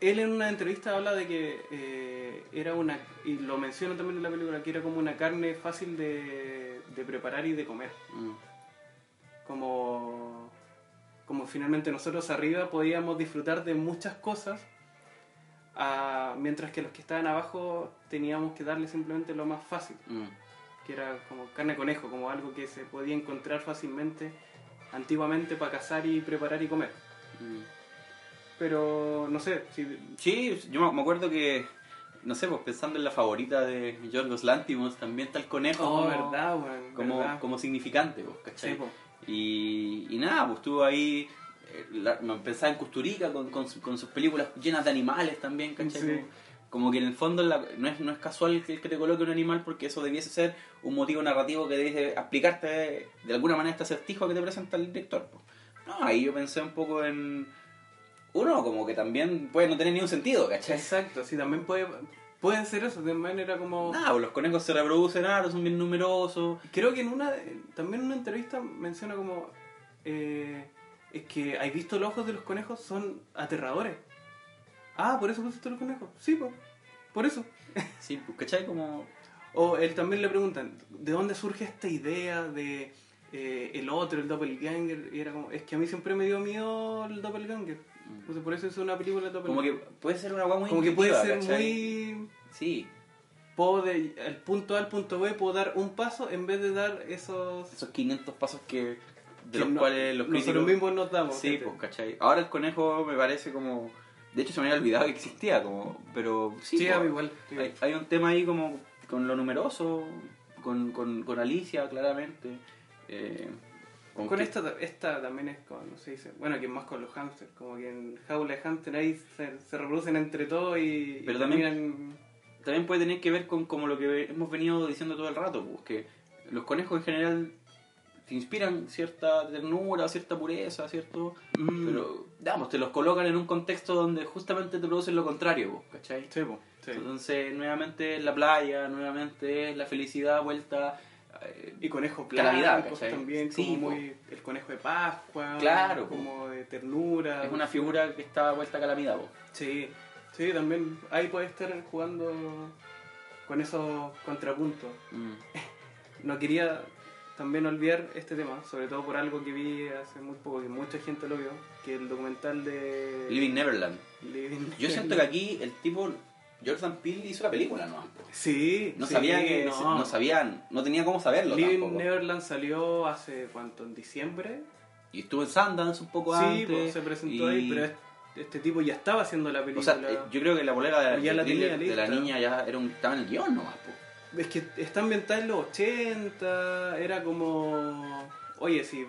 él en una entrevista habla de que eh, era una, y lo menciona también en la película, que era como una carne fácil de, de preparar y de comer. mm, Como, como finalmente nosotros arriba podíamos disfrutar de muchas cosas, ah, mientras que los que estaban abajo teníamos que darle simplemente lo más fácil, mm. que era como carne de conejo, como algo que se podía encontrar fácilmente antiguamente para cazar y preparar y comer. Mm. Pero no sé, si Sí, yo me- acuerdo que, no sé, pues pensando en la favorita de Yorgos Lantimos, también está el conejo Oh, como, verdad, como, verdad. como significante, pues, ¿cachai? Sí, po. y, y nada, pues estuvo ahí, eh, la- pensaba en Custurica con, con, su- con sus películas llenas de animales también, ¿cachai? Sí. Como, que en el fondo la- no, es, no es casual que, que te coloque un animal porque eso debiese ser un motivo narrativo que debiese explicarte de alguna manera este acertijo que te presenta el director. pues. No, ahí yo pensé un poco en... Uno, como que también puede no tener ni un sentido, ¿cachai? Exacto, sí, también puede, pueden ser eso, de manera como... Pues los conejos se reproducen harto, son bien numerosos. Creo que en una, también en una entrevista menciona como, eh, es que, ¿has visto los ojos de los conejos? Son aterradores. Ah, ¿por eso pusiste los conejos? Sí, pues, por eso. Sí, pues, ¿cachai? Como... O él también le preguntan, ¿de dónde surge esta idea de eh, el otro, el doppelganger? Y era como, es que a mí siempre me dio miedo el doppelganger. Entonces por eso hice una película de Mm. Como doppelganger. que puede ser una guay muy Como que puede ser ¿cachai? muy... Sí, puedo de el punto A al punto B puedo dar un paso en vez de dar esos esos 500 pasos que de que los no- cuales los nosotros críticos mismos nos damos sí ¿cachai? pues ¿cachai? ahora el conejo me parece como de hecho se me había olvidado que existía como pero sí, igual sí. hay, hay un tema ahí como con lo numeroso con, con, con Alicia claramente eh, con esta esta también es con no se dice bueno que más con los hamsters como que en jaula de hamster ahí se, se reproducen entre todos y Pero y también- terminan- también puede tener que ver con como lo que hemos venido diciendo todo el rato, pues que los conejos en general te inspiran cierta ternura, cierta pureza, cierto, Mm. pero digamos, te los colocan en un contexto donde justamente te producen lo contrario, pues, ¿cachai? sí, po, sí. Entonces, nuevamente es la playa, nuevamente es la felicidad vuelta eh, y conejos Calamidad, blancos también Sí, como po. muy el conejo de Pascua Claro, po. como de ternura es una figura que está vuelta a calamidad, pues. sí sí también ahí puede estar jugando con esos contrapuntos Mm. no quería también olvidar este tema, sobre todo por algo que vi hace muy poco, que mucha gente lo vio, que el documental de Living Neverland. Living Yo siento que aquí el tipo, Jordan Peele hizo la película, ¿no? Sí, No sí, sabía que, no. no sabían, no tenía cómo saberlo Living tampoco. Neverland salió hace cuánto, en diciembre. Y estuvo en Sundance un poco sí, antes. pues, se presentó y- ahí, pero este, tipo ya estaba haciendo la O película. sea, eh, yo creo que la bolera de, la de niña ya era un, estaba en el guion nomás. po. Es que está ambientada en los 80, era como. Oye, si.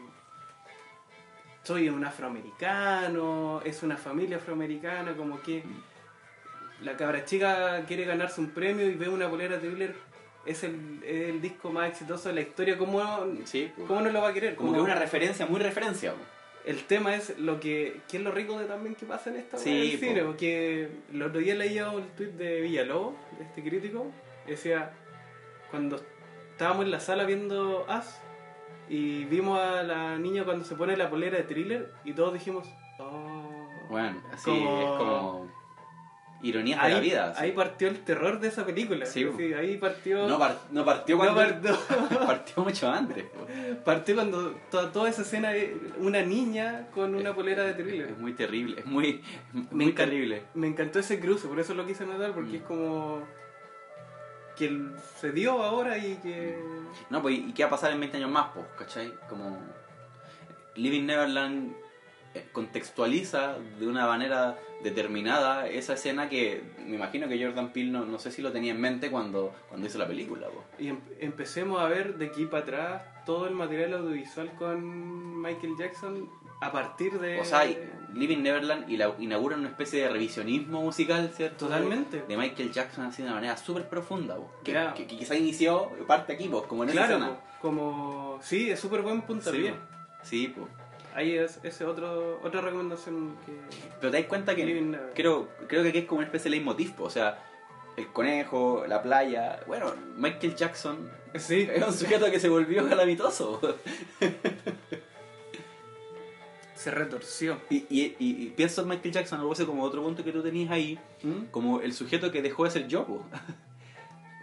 Soy un afroamericano, es una familia afroamericana, como que. La cabra chica quiere ganarse un premio y ve una polera thriller. Es el, es el disco más exitoso de la historia. ¿Cómo, Sí, po. cómo no lo va a querer? Como que es una referencia, muy referencia. El tema es lo que, que es lo rico de también que pasa en esta Sí, del po. cine, porque el otro día leía un tweet de Villalobos, de este crítico, decía, cuando estábamos en la sala viendo As y vimos a la niña cuando se pone la polera de thriller y todos dijimos, oh, Bueno, así Como- es como ironías de la vida. así. ahí partió el terror de esa película, Sí. Sí, ahí partió... no, par- no partió no cuando partió- partió mucho antes. partió cuando toda, toda esa escena de una niña con una polera de Es thriller. muy terrible, es muy, muy terrible. Me encantó ese cruce, por eso lo quise notar, porque Mm. es como que se dio ahora y que... No, pues, ¿y qué va a pasar en 20 años más, pues? ¿Cachai? Como. Living Neverland eh, contextualiza de una manera determinada esa escena que me imagino que Jordan Peele no, no sé si lo tenía en mente cuando, cuando hizo la película, pues. Y em- empecemos a ver de aquí para atrás todo el material audiovisual con Michael Jackson a partir de... O sea, Living Neverland y la, inaugura una especie de revisionismo musical, ¿cierto? Totalmente. De Michael Jackson así de una manera súper profunda, que, que, que quizá inició parte aquí, pues, como en esa Claro, escena. como... Sí, es súper buen punto Sí, po. sí, pues. Ahí es ese otro otra recomendación que... Pero te das cuenta que Living creo, creo que aquí es como una especie de leitmotiv, po, o sea, el conejo, la playa. Bueno, Michael Jackson Sí, es un sujeto que se volvió calamitoso. se retorció. Y, y, y, y pienso en Michael Jackson, algo así como otro punto que tú tenías ahí, ¿Mm? como el sujeto que dejó de ser yo.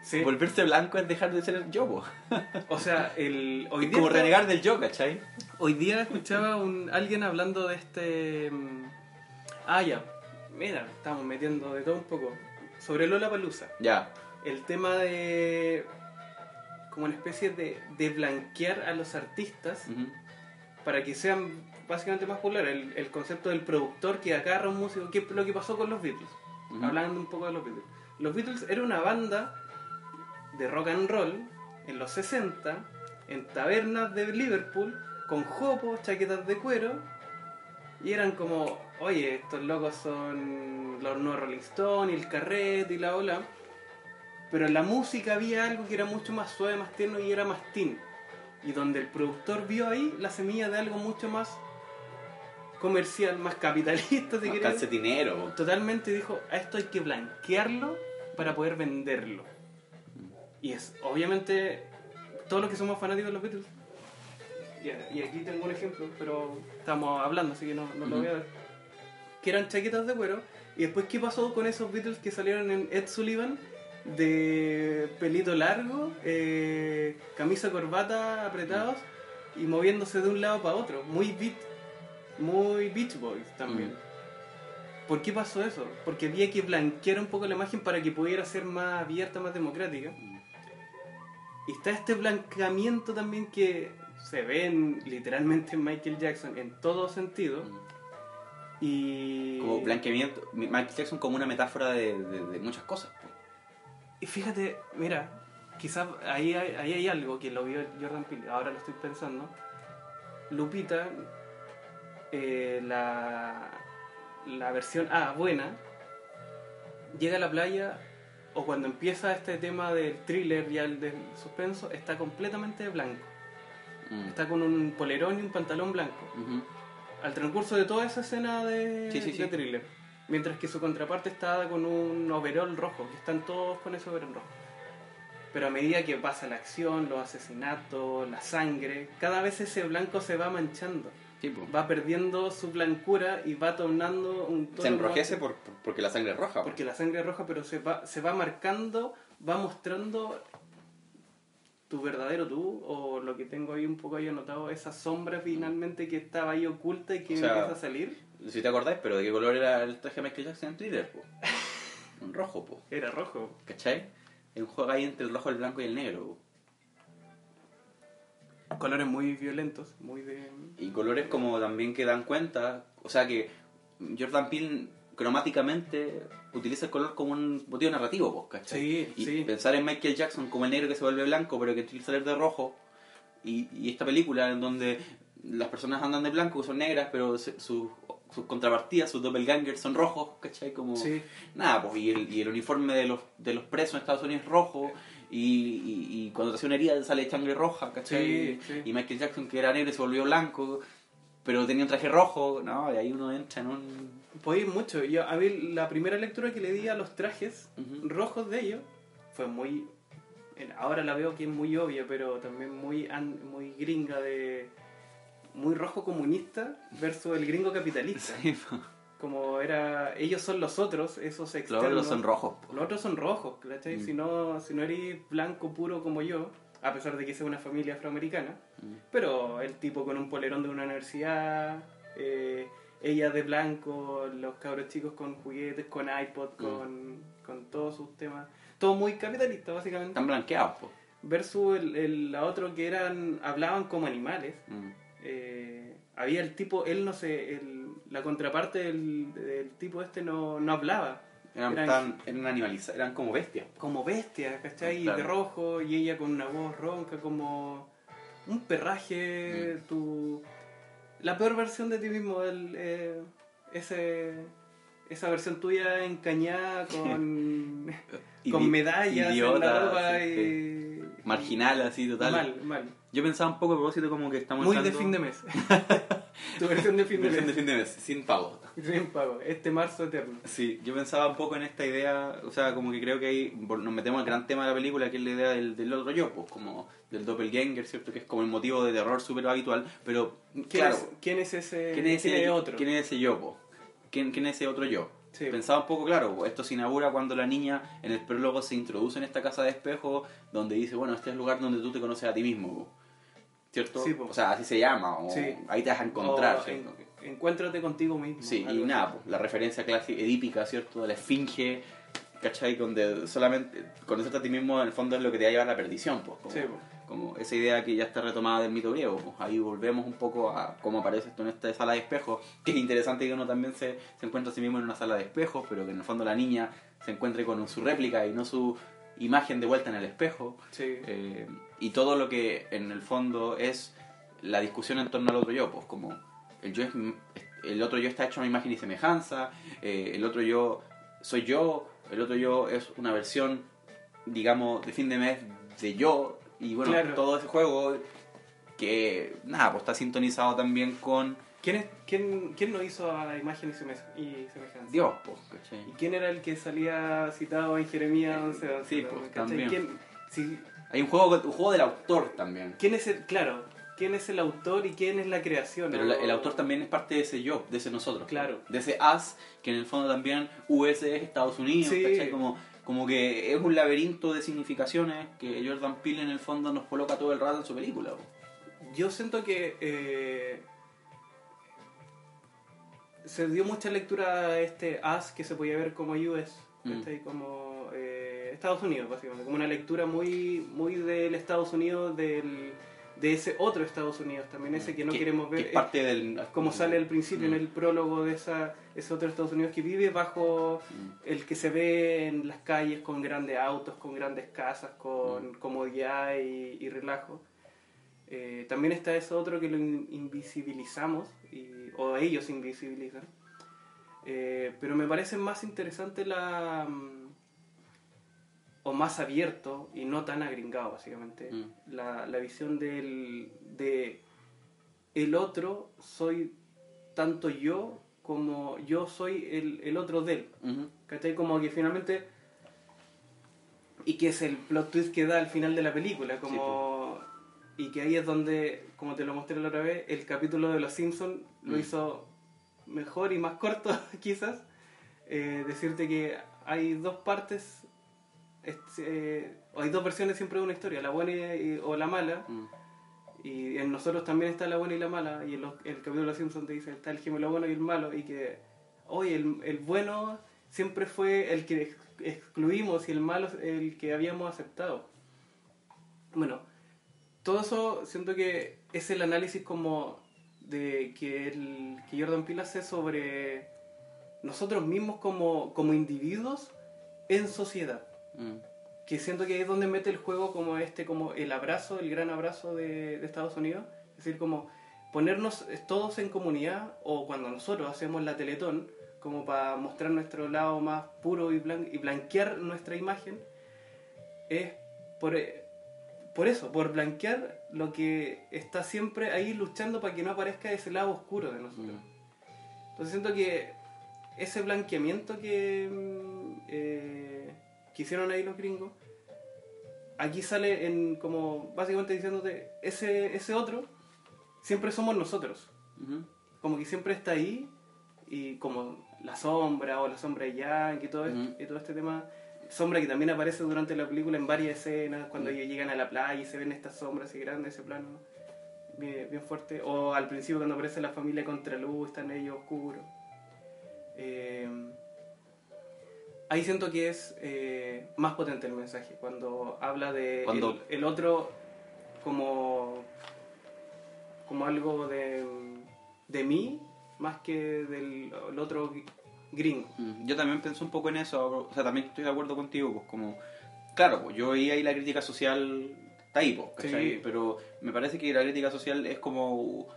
Sí. Volverse blanco es dejar de ser yo. po. O sea, el... Hoy Es día como renegar del yo, ¿cachai? Hoy día escuchaba un, alguien hablando de este... mm, Ah, ya. Mira, estamos metiendo de todo un poco. Sobre Lola Palusa. Ya. El tema de... Como una especie de, de blanquear a los artistas para que sean básicamente más populares. El, el concepto del productor que agarra un músico, que es lo que pasó con los Beatles. Hablando un poco de los Beatles. Los Beatles era una banda de rock and roll en los 60, en tabernas de Liverpool, con jopos, chaquetas de cuero, y eran como, oye, estos locos son los nuevos Rolling Stones, y el carrete y la ola. Pero en la música había algo que era mucho más suave, más tierno y era más teen. Y donde el productor vio ahí la semilla de algo mucho más comercial, más capitalista, si calcetinero. po. Totalmente dijo, a esto hay que blanquearlo para poder venderlo. Y es, obviamente, todos los que somos fanáticos de los Beatles, y, y aquí tengo un ejemplo, pero estamos hablando, así que no, no lo voy a ver, que eran chaquetas de cuero, y después, ¿qué pasó con esos Beatles que salieron en Ed Sullivan? De pelito largo, eh, camisa, corbata apretados y moviéndose de un lado para otro. Muy beat, muy Beach Boys también. Mm. ¿Por qué pasó eso? Porque había que blanquear un poco la imagen para que pudiera ser más abierta, más democrática. Y está este blanqueamiento también que se ve en- literalmente en Michael Jackson en todo sentido. Y. Como blanqueamiento. Michael Jackson como una metáfora de, de- de muchas cosas. Y fíjate, mira, quizás ahí hay, ahí hay algo que lo vio Jordan Peele, ahora lo estoy pensando. Lupita, eh, la, la versión A buena, llega a la playa o cuando empieza este tema del thriller y el del suspenso, está completamente blanco. Mm. Está con un polerón y un pantalón blanco. Al transcurso de toda esa escena de, Sí, sí, sí. de thriller. Mientras que su contraparte está con un overall rojo, que están todos con ese overall rojo. Pero a medida que pasa la acción, los asesinatos, la sangre, cada vez ese blanco se va manchando. Va perdiendo su blancura y va tornando un tono Se enrojece por, por- porque la sangre es roja. po. Porque la sangre es roja, pero se va, se va marcando, va mostrando tu verdadero tú, o lo que tengo ahí un poco ahí anotado, esa sombra finalmente que estaba ahí oculta y que O sea, empieza a salir. Si te acordáis, pero ¿de qué color era el traje de Michael Jackson en Thriller? Po? Un rojo, po. Era rojo. ¿Cachai? Es un juego ahí entre el rojo, el blanco y el negro. po. Colores muy violentos, muy de... Y colores como también que dan cuenta, o sea que Jordan Peele cromáticamente utiliza el color como un motivo narrativo, pues, ¿cachai? Sí, y sí. pensar en Michael Jackson como el negro que se vuelve blanco, pero que utiliza salir de rojo, y, y esta película en donde las personas andan de blanco, que son negras, pero se- sus sus contrapartidas, sus doppelgangers son rojos, ¿cachai? Como, Sí. Nada, pues, y el, y el uniforme de los, de los presos en Estados Unidos es rojo, y, y, y cuando te hace una herida sale sangre roja, ¿cachai? Sí, sí. Y Michael Jackson, que era negro, se volvió blanco, pero tenía un traje rojo, ¿no? Y ahí uno entra en un... Podéis mucho. Yo, a mí la primera lectura que le di a los trajes rojos de ellos fue muy... Ahora la veo que es muy obvia, pero también muy, muy gringa de... Muy rojo comunista versus el gringo capitalista. Sí. Como era... Ellos son los otros, esos los externos. otros son rojos. po. Los otros son rojos, ¿cachai? Mm. Si, no, si no eres blanco puro como yo, a pesar de que sea una familia afroamericana, Mm. pero el tipo con un polerón de una universidad, eh, ella de blanco, los cabros chicos con juguetes, con iPod, Mm. con, con todos sus temas. Todo muy capitalista, básicamente. Están blanqueados, pues. Versus el, el- la otro que eran hablaban como animales. Mm. Eh, había el tipo, él no sé, el- la contraparte del, del tipo este no, no hablaba. Eran, Eran- tan- eran animalizados, eran como bestias. como bestia, ¿cachai? Claro. De rojo y ella con una voz ronca, como un perraje, Mm. tu... La peor versión de ti mismo, el, eh, ese, esa versión tuya encañada con, con medallas en idiota, la ropa sí, y... Marginal, así, total. Mal, mal. Yo pensaba un poco a propósito como que estamos Muy de fin de mes. tu versión de fin de mes. de fin de mes, sin pago. Sin pago. Este marzo eterno. Sí, yo pensaba un poco en esta idea, o sea, como que creo que ahí nos metemos al gran tema de la película, que es la idea del, del otro yo, pues como del doppelganger, ¿cierto? Que es como el motivo de terror súper habitual, pero ¿Quién, claro, es, quién es ese? ¿quién es ese otro? ¿Quién es ese yo, po? ¿Quién, quién es ese otro yo? Sí. Pensaba un poco, claro, esto se inaugura cuando la niña en el prólogo se introduce en esta casa de espejo, donde dice, bueno, este es el lugar donde tú te conoces a ti mismo. ¿Cierto? Sí, po. o sea, así se llama, o Sí. ahí te vas a encontrar, O ¿cierto? en- encuéntrate contigo mismo. Sí, y nada, pues, la referencia clásica edípica, ¿cierto? De la esfinge, ¿cachai? Donde solamente conocerte a ti mismo en el fondo es lo que te va a llevar a la perdición, pues. Como, Sí, pues. como esa idea que ya está retomada del mito griego, pues. Ahí volvemos un poco a cómo aparece esto en esta sala de espejos, que es interesante que uno también se, se encuentra a sí mismo en una sala de espejos, pero que en el fondo la niña se encuentre con su réplica y no su imagen de vuelta en el espejo. Sí. Eh, y todo lo que en el fondo es la discusión en torno al otro yo, pues como el yo es el otro yo está hecho a una imagen y semejanza, eh, el otro yo soy yo, el otro yo es una versión, digamos, de fin de mes de yo, y bueno, Claro. todo ese juego que nada, pues está sintonizado también con ¿Quién, es, quién, ¿Quién lo hizo a imagen y, seme- y semejanza? Dios, pues, ¿cachai? ¿Y quién era el que salía citado en Jeremías 11? Sí, pues, también. ¿Quién, sí, Hay un juego, un juego del autor también. ¿Quién es el, claro, quién es el autor y quién es la creación? Pero el autor también es parte de ese yo, de ese nosotros. Claro. De ese as, que en el fondo también US es Estados Unidos, Sí. ¿cachai? Como, como que es un laberinto de significaciones que Jordan Peele en el fondo nos coloca todo el rato en su película. Yo siento que eh, se dio mucha lectura a este As que se podía ver como US, Mm. como eh, Estados Unidos, básicamente, como una lectura muy, muy del Estados Unidos, del, de ese otro Estados Unidos también, ese que no queremos ver. Que es parte del... como sale al principio Mm. en el prólogo de esa, ese otro Estados Unidos que vive bajo Mm. el que se ve en las calles con grandes autos, con grandes casas, con Mm. comodidad y, y relajo. Eh, también está ese otro que lo in- invisibilizamos, y, o ellos invisibilizan. Eh, pero me parece más interesante la... mm, o más abierto y no tan agringado, básicamente, Mm. la, la visión del, de el otro soy tanto yo como yo soy el, el otro de él. ¿Cachai? Como que finalmente. Y que es el plot twist que da al final de la película. Como. Y que ahí es donde, como te lo mostré la otra vez, el capítulo de Los Simpsons lo Mm. hizo mejor y más corto, quizás. Eh, decirte que hay dos partes. es- eh, o hay dos versiones siempre de una historia, la buena y- o la mala. Mm. Y en nosotros también está la buena y la mala. Y en los- el capítulo de los Simpsons te dice, está el gemelo bueno y el malo. Y que, oye, el, el bueno siempre fue el que ex- excluimos y el malo el que habíamos aceptado. Bueno, todo eso siento que es el análisis como de que, el, que Jordan Peele hace sobre nosotros mismos como, como individuos en sociedad. Mm. Que siento que es donde mete el juego como este, como el abrazo, el gran abrazo de, de Estados Unidos. Es decir, como ponernos todos en comunidad o cuando nosotros hacemos la Teletón, como para mostrar nuestro lado más puro y, blan- y blanquear nuestra imagen, es por, por eso, por blanquear lo que está siempre ahí luchando para que no aparezca ese lado oscuro de nosotros. Mm. Entonces siento que ese blanqueamiento que, mm, eh, que hicieron ahí los gringos, aquí sale en como básicamente diciéndote, ese, ese otro siempre somos nosotros. Como que siempre está ahí y como la sombra o la sombra de Yankee y todo, este- Ujú. y todo este tema. Sombra que también aparece durante la película en varias escenas, cuando Ujú. ellos llegan a la playa y se ven estas sombras así grandes, ese plano bien, bien fuerte. O al principio cuando aparece la familia contra luz, están ellos oscuros. Eh, ahí siento que es eh, más potente el mensaje, cuando habla de Cuando- el, el otro como, como algo de, de mí más que del el otro gringo. Mm, Yo también pienso un poco en eso, o sea, también estoy de acuerdo contigo, pues como, claro, pues yo veía ahí la crítica social, está ahí, pues, ¿cachai? Sí. Pero me parece que la crítica social es como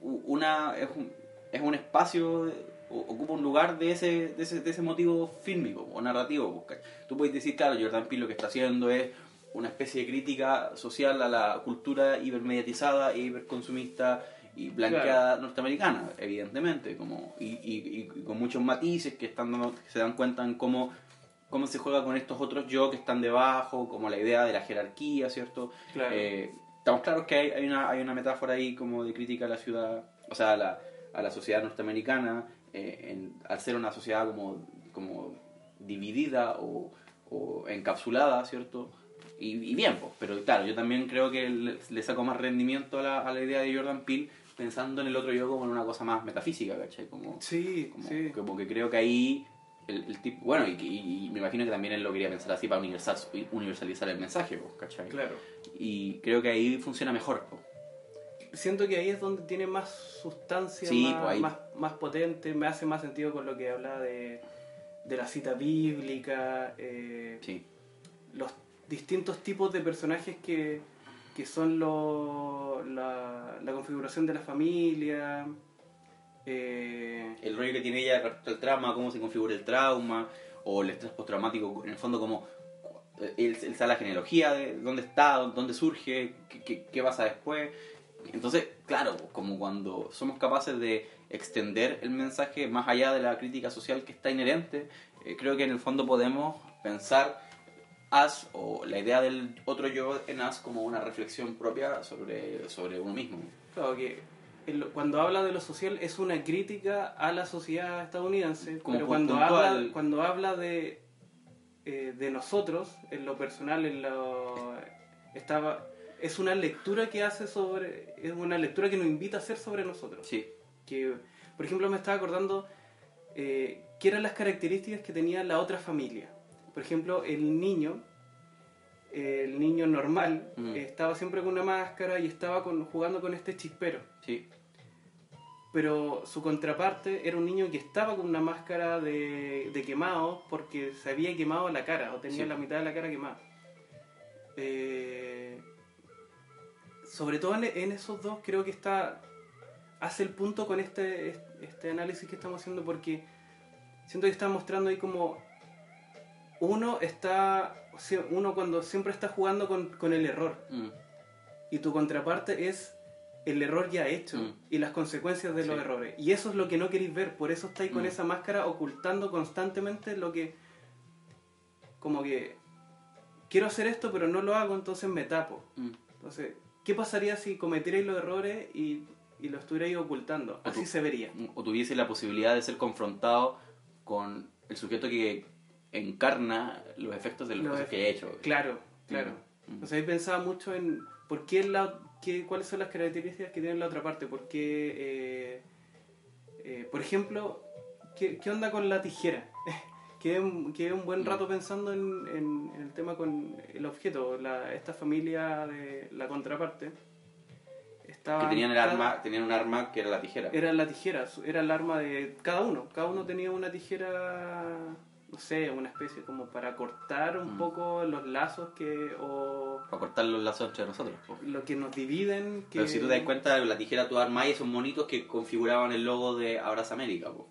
una, es un, es un espacio, ocupa un lugar de ese, de ese, de ese motivo fílmico o narrativo. pues, ¿cachai? Tú puedes decir, claro, Jordan Peele lo que está haciendo es una especie de crítica social a la cultura hipermediatizada e hiperconsumista y blanqueada norteamericana, evidentemente, como y, y- y con muchos matices que están dando- que se dan cuenta en cómo, cómo se juega con estos otros yo que están debajo, como la idea de la jerarquía, ¿cierto? Claro. Eh, estamos claros que hay, hay, una, hay una metáfora ahí como de crítica a la ciudad, o sea, a la, a la sociedad norteamericana, eh, en- al ser una sociedad como, como dividida o, o encapsulada, ¿cierto? Y, y bien, pues, pero claro, yo también creo que le, le saco más rendimiento a la, a la idea de Jordan Peele pensando en el otro yo como en una cosa más metafísica, ¿cachai? Como, sí, como, sí. como que creo que ahí el, el tipo, bueno, y, y- y me imagino que también él lo quería pensar así para universal, universalizar el mensaje, ¿cachai? Claro. Y creo que ahí funciona mejor. po. Siento que ahí es donde tiene más sustancia, Sí, más, pues más, más potente, me hace más sentido con lo que hablaba de, de la cita bíblica, eh, Sí. los distintos tipos de personajes que, que son lo, la, la configuración de la familia. eh, El rollo que tiene ella respecto al trauma, cómo se configura el trauma, o el estrés postraumático, en el fondo como él, él sabe la genealogía de dónde está, dónde surge, qué, qué- qué pasa después. Entonces, claro, como cuando somos capaces de extender el mensaje más allá de la crítica social que está inherente, eh, creo que en el fondo podemos pensar As o la idea del otro yo en As como una reflexión propia sobre, sobre uno mismo. claro que cuando habla de lo social es una crítica a la sociedad estadounidense, Como pero cuando habla, cuando habla de, eh, de nosotros, en lo personal, en lo, estaba, es una lectura que hace sobre, es una lectura que nos invita a hacer sobre nosotros. Sí. que por ejemplo me estaba acordando eh, qué eran las características que tenía la otra familia por ejemplo el niño el niño normal Mm. estaba siempre con una máscara y estaba con- jugando con este chispero Sí. pero su contraparte era un niño que estaba con una máscara de, de quemado porque se había quemado la cara o tenía Sí. la mitad de la cara quemada. Eh, sobre todo en, en esos dos creo que está hace el punto con este, este análisis que estamos haciendo porque siento que está mostrando ahí como uno está uno cuando siempre está jugando con, con el error Mm. y tu contraparte es el error ya hecho Mm. y las consecuencias de los Sí. errores. Y eso es lo que no queréis ver, por eso estáis con Mm. esa máscara ocultando constantemente lo que... Como que quiero hacer esto pero no lo hago, entonces me tapo. Entonces, ¿qué pasaría si cometierais los errores y, y lo estuvierais ocultando? O Así se vería. o tuviese la posibilidad de ser confrontado con el sujeto que encarna los efectos de las Los cosas que he hecho. Claro, claro. Mm. Entonces ahí pensaba mucho en por qué la, qué, cuáles son las características que tiene la otra parte. Por qué, eh, eh, por ejemplo, ¿qué, qué onda con la tijera? quedé, un- quedé un buen Mm. rato pensando en, en- en el tema con el objeto. La, esta familia de la contraparte estaba... Que tenían, el arma, tenían un arma que era la tijera. Era la tijera, era el arma de cada uno. Cada uno tenía una tijera, no sé, una especie como para cortar un Mm. poco los lazos que o Para cortar los lazos entre nosotros. po. lo que nos dividen. Que... Pero si tú te das cuenta, la tijera tú armas y esos monitos que configuraban el logo de Abraza América. Po.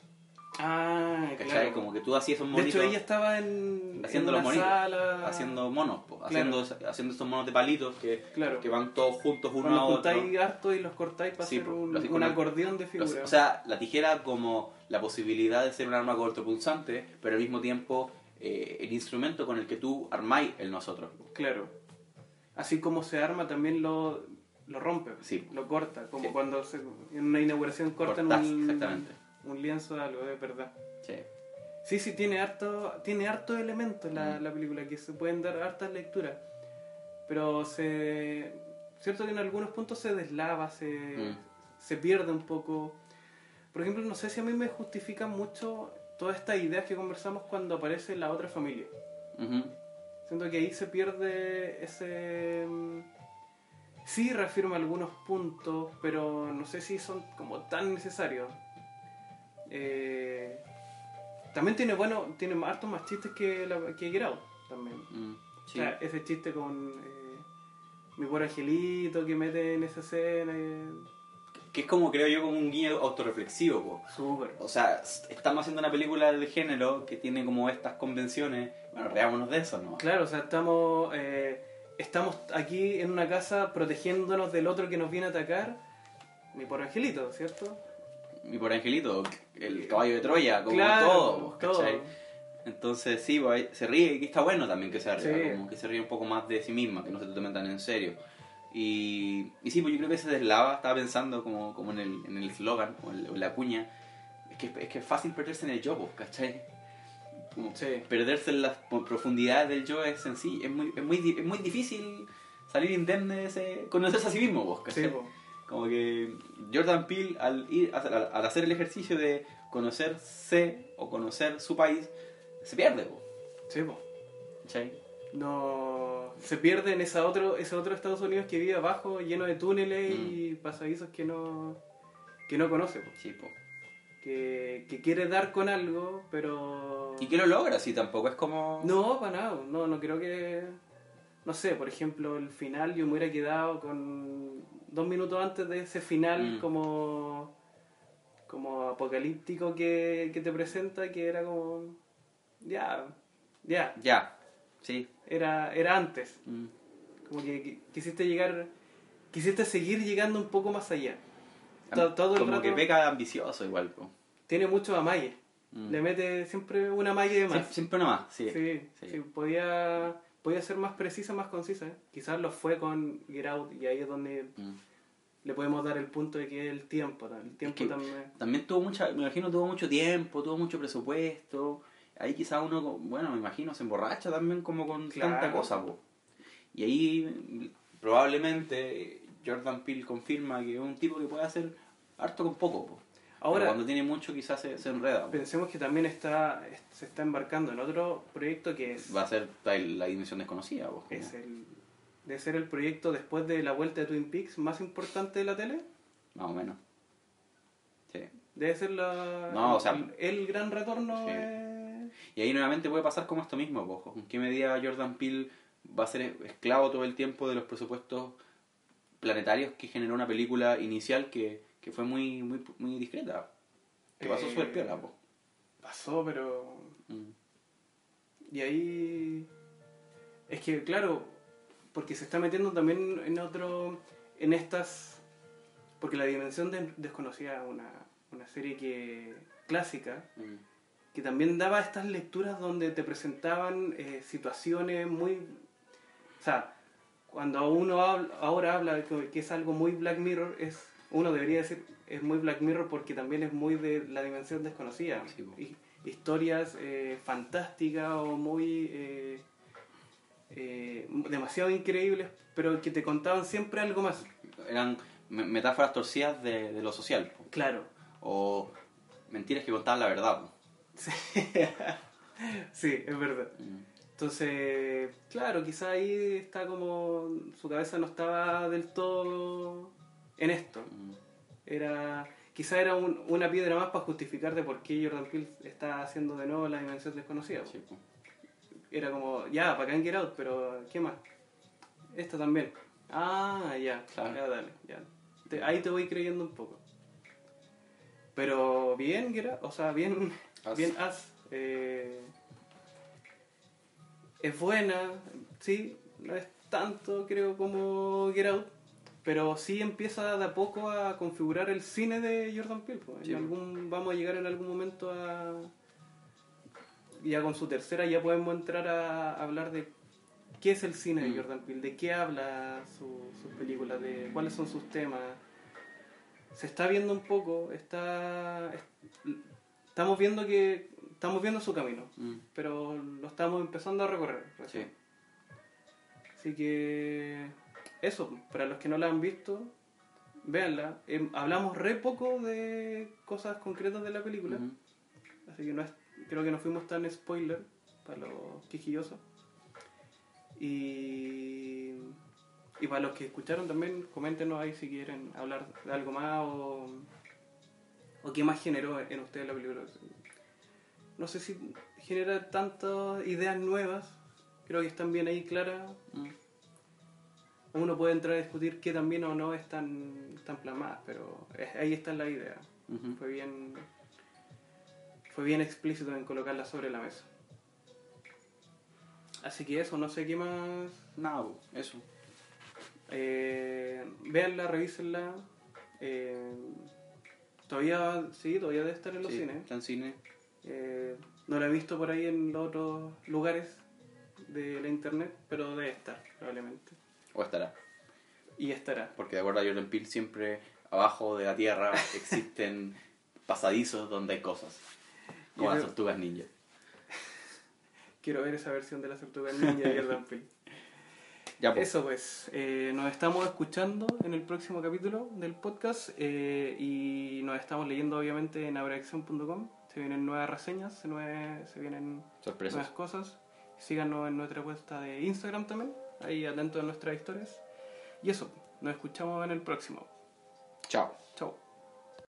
Ah, ¿Cachai? claro. Como que tú hacías esos De monitos. hecho, ella estaba en, haciendo en los monitos, sala. haciendo monos, po, Claro. haciendo, haciendo estos monos de palitos que, Claro. que van todos juntos uno Cuando a otro. juntáis harto y los cortáis para Sí, hacer un, un con el- acordeón de Los- figuras. O sea, la tijera como la posibilidad de ser un arma cortopunzante, pero al mismo tiempo eh, el instrumento con el que tú armáis el nosotros. Claro. Así como se arma, también lo, lo rompe, Sí. lo corta. Como Sí. cuando se- en una inauguración cortan Cortás, un, exactamente. Un lienzo de algo, es verdad. Sí. Sí, sí, tiene harto, tiene harto elementos la, Mm. la película, que se pueden dar hartas lecturas. Pero se. Cierto que en algunos puntos se deslava, se, Mm. se pierde un poco. Por ejemplo, no sé si a mí me justifican mucho todas estas ideas que conversamos cuando aparece la otra familia. Siento que ahí se pierde ese... mm, Sí reafirma algunos puntos, pero no sé si son como tan necesarios. Eh, también tiene bueno, tiene hartos más chistes que, la, que Get Out, también. Mm, O sea, ese chiste con eh, mi pobre angelito que mete en esa escena. eh, Que es como, creo yo, como un guiño autorreflexivo. po. Súper. O sea, estamos haciendo una película de género que tiene como estas convenciones. Bueno, reámonos de eso, ¿no? Claro, o sea, estamos, eh, estamos aquí en una casa protegiéndonos del otro que nos viene a atacar. Mi pobre angelito, ¿cierto? Y por Angelito, el caballo de Troya, como Claro, todo, todo. Entonces, sí, pues, se ríe, y está bueno también que se ría, Sí. como que se ríe un poco más de sí misma, que no se tomen tan en serio. Y, y sí, pues yo creo que se deslava, estaba pensando como, como en el en el eslogan, o en, la cuña, es que, es que es fácil perderse en el yo, pues, ¿cachai? Como Sí. perderse en las profundidades del yo es sencillo, es muy, es muy, es muy difícil salir indemne de ese, conocerse a sí mismo, pues, ¿cachai? Sí. Como que Jordan Peele, al, ir, al, al hacer el ejercicio de conocerse o conocer su país, se pierde, po, Sí, po. No se pierde en esa otro, ese otro Estados Unidos que vive abajo, lleno de túneles y pasadizos que no que no conoce, po. Sí, po. que, que quiere dar con algo, pero ¿Y que lo logra? Si tampoco es como... no para nada, no, no creo que no sé, por ejemplo, el final yo me hubiera quedado con dos minutos antes de ese final Mm. como como apocalíptico que, que te presenta que era como ya ya Ya, sí. era era antes Mm. como que qui- quisiste llegar quisiste seguir llegando un poco más allá todo el como rato que peca ambicioso igual, po. tiene mucho amalle Mm. le mete siempre una malla de más Sie- siempre una más, sí. sí, sí. sí, podía podía ser más precisa más concisa ¿eh? quizás lo fue con Get Out y ahí es donde Mm. le podemos dar el punto de que el tiempo el tiempo que- también También tuvo mucha, me imagino tuvo mucho tiempo, tuvo mucho presupuesto. Ahí quizás uno, bueno, me imagino, se emborracha también como con Claro. tanta cosa, po. Y ahí probablemente Jordan Peele confirma que es un tipo que puede hacer harto con poco, po. Ahora- Pero cuando tiene mucho quizás se, se enreda. pensemos que también está se está embarcando en otro proyecto que es Va a ser la, dimensión desconocida, como- es el de ser el proyecto después de la vuelta de Twin Peaks más importante de la tele Más o menos. Sí. Debe ser la, No, o sea- el, el gran retorno. Sí. eh, Y ahí nuevamente puede pasar como esto mismo, po. ¿En qué medida Jordan Peele va a ser esclavo todo el tiempo de los presupuestos planetarios que generó una película inicial que, que fue muy, muy, muy discreta? Que pasó Eh, súper piola, po. Pasó, pero. Mm. Y ahí. Es que, claro, porque se está metiendo también en otro. En estas. Porque La Dimensión de- Desconocida, una, una serie que clásica, Mm. que también daba estas lecturas donde te presentaban eh, situaciones muy... O sea, cuando uno habla- ahora habla de que que es algo muy Black Mirror, es uno debería decir es muy Black Mirror porque también es muy de la dimensión desconocida. Sí, historias eh, fantásticas o muy... eh, eh, demasiado increíbles, pero que te contaban siempre algo más. Eran me- metáforas torcidas de, de lo social, po. Claro. O mentiras que contaban la verdad, po. Sí, sí es verdad. Mm. Entonces, claro, quizá ahí está como su cabeza no estaba del todo en esto. Mm. Era, quizá era un- una piedra más para justificar de por qué Jordan Peele está haciendo de nuevo la dimensión desconocida. Sí. Era como, ya, para en Get Out, pero ¿qué más? Esta también. Ah, ya, Claro. ya, dale, ya. Te- ahí te voy creyendo un poco. Pero bien, Get Out, o sea, bien, As. bien As. eh, es buena, sí, no es tanto creo como Get Out, pero sí empieza de a poco a configurar el cine de Jordan Peele. pues. En algún, vamos a llegar en algún momento a... Ya con su tercera ya podemos entrar a hablar de qué es el cine de Mm. Jordan Peele, de qué habla su- sus películas, de cuáles son sus temas. Se está viendo un poco, está... es- estamos viendo que... Estamos viendo su camino Mm. pero lo estamos empezando a recorrer. Sí. Así que eso, para los que no la han visto, véanla. Em, hablamos re poco de cosas concretas de la película, así que no es, creo que no fuimos tan spoiler para los quisquillosos. Y, y para los que escucharon también, coméntenos ahí si quieren hablar de algo más o, o qué más generó en ustedes la película. No sé si genera tantas ideas nuevas, creo que están bien ahí claras. Mm. Uno puede entrar a discutir qué también o no están tan plasmadas, pero es- ahí está la idea. Fue bien fue bien explícito en colocarla sobre la mesa. Así que eso, no sé qué más. Nada, eso. Eh, véanla, revísenla. Eh, todavía, sí, todavía debe estar en los Sí, cines. está en cine. Eh, no la he visto por ahí en los otros lugares de la internet, pero debe estar, probablemente. O estará. Y estará. Porque de acuerdo a Jordan Peele, siempre abajo de la tierra existen pasadizos donde hay cosas. Como las tortugas ninja. Quiero ver esa versión de la Tortuga Ninja de Jordan Peele. Ya, pues. Eso pues, eh, nos estamos escuchando en el próximo capítulo del podcast eh, y nos estamos leyendo obviamente en abreacción.com. Se vienen nuevas reseñas, se, vienen nuevas Sorpresas. cosas. Síganos en nuestra cuenta de Instagram también, ahí atentos a nuestras historias. Y eso, nos escuchamos en el próximo. Chao.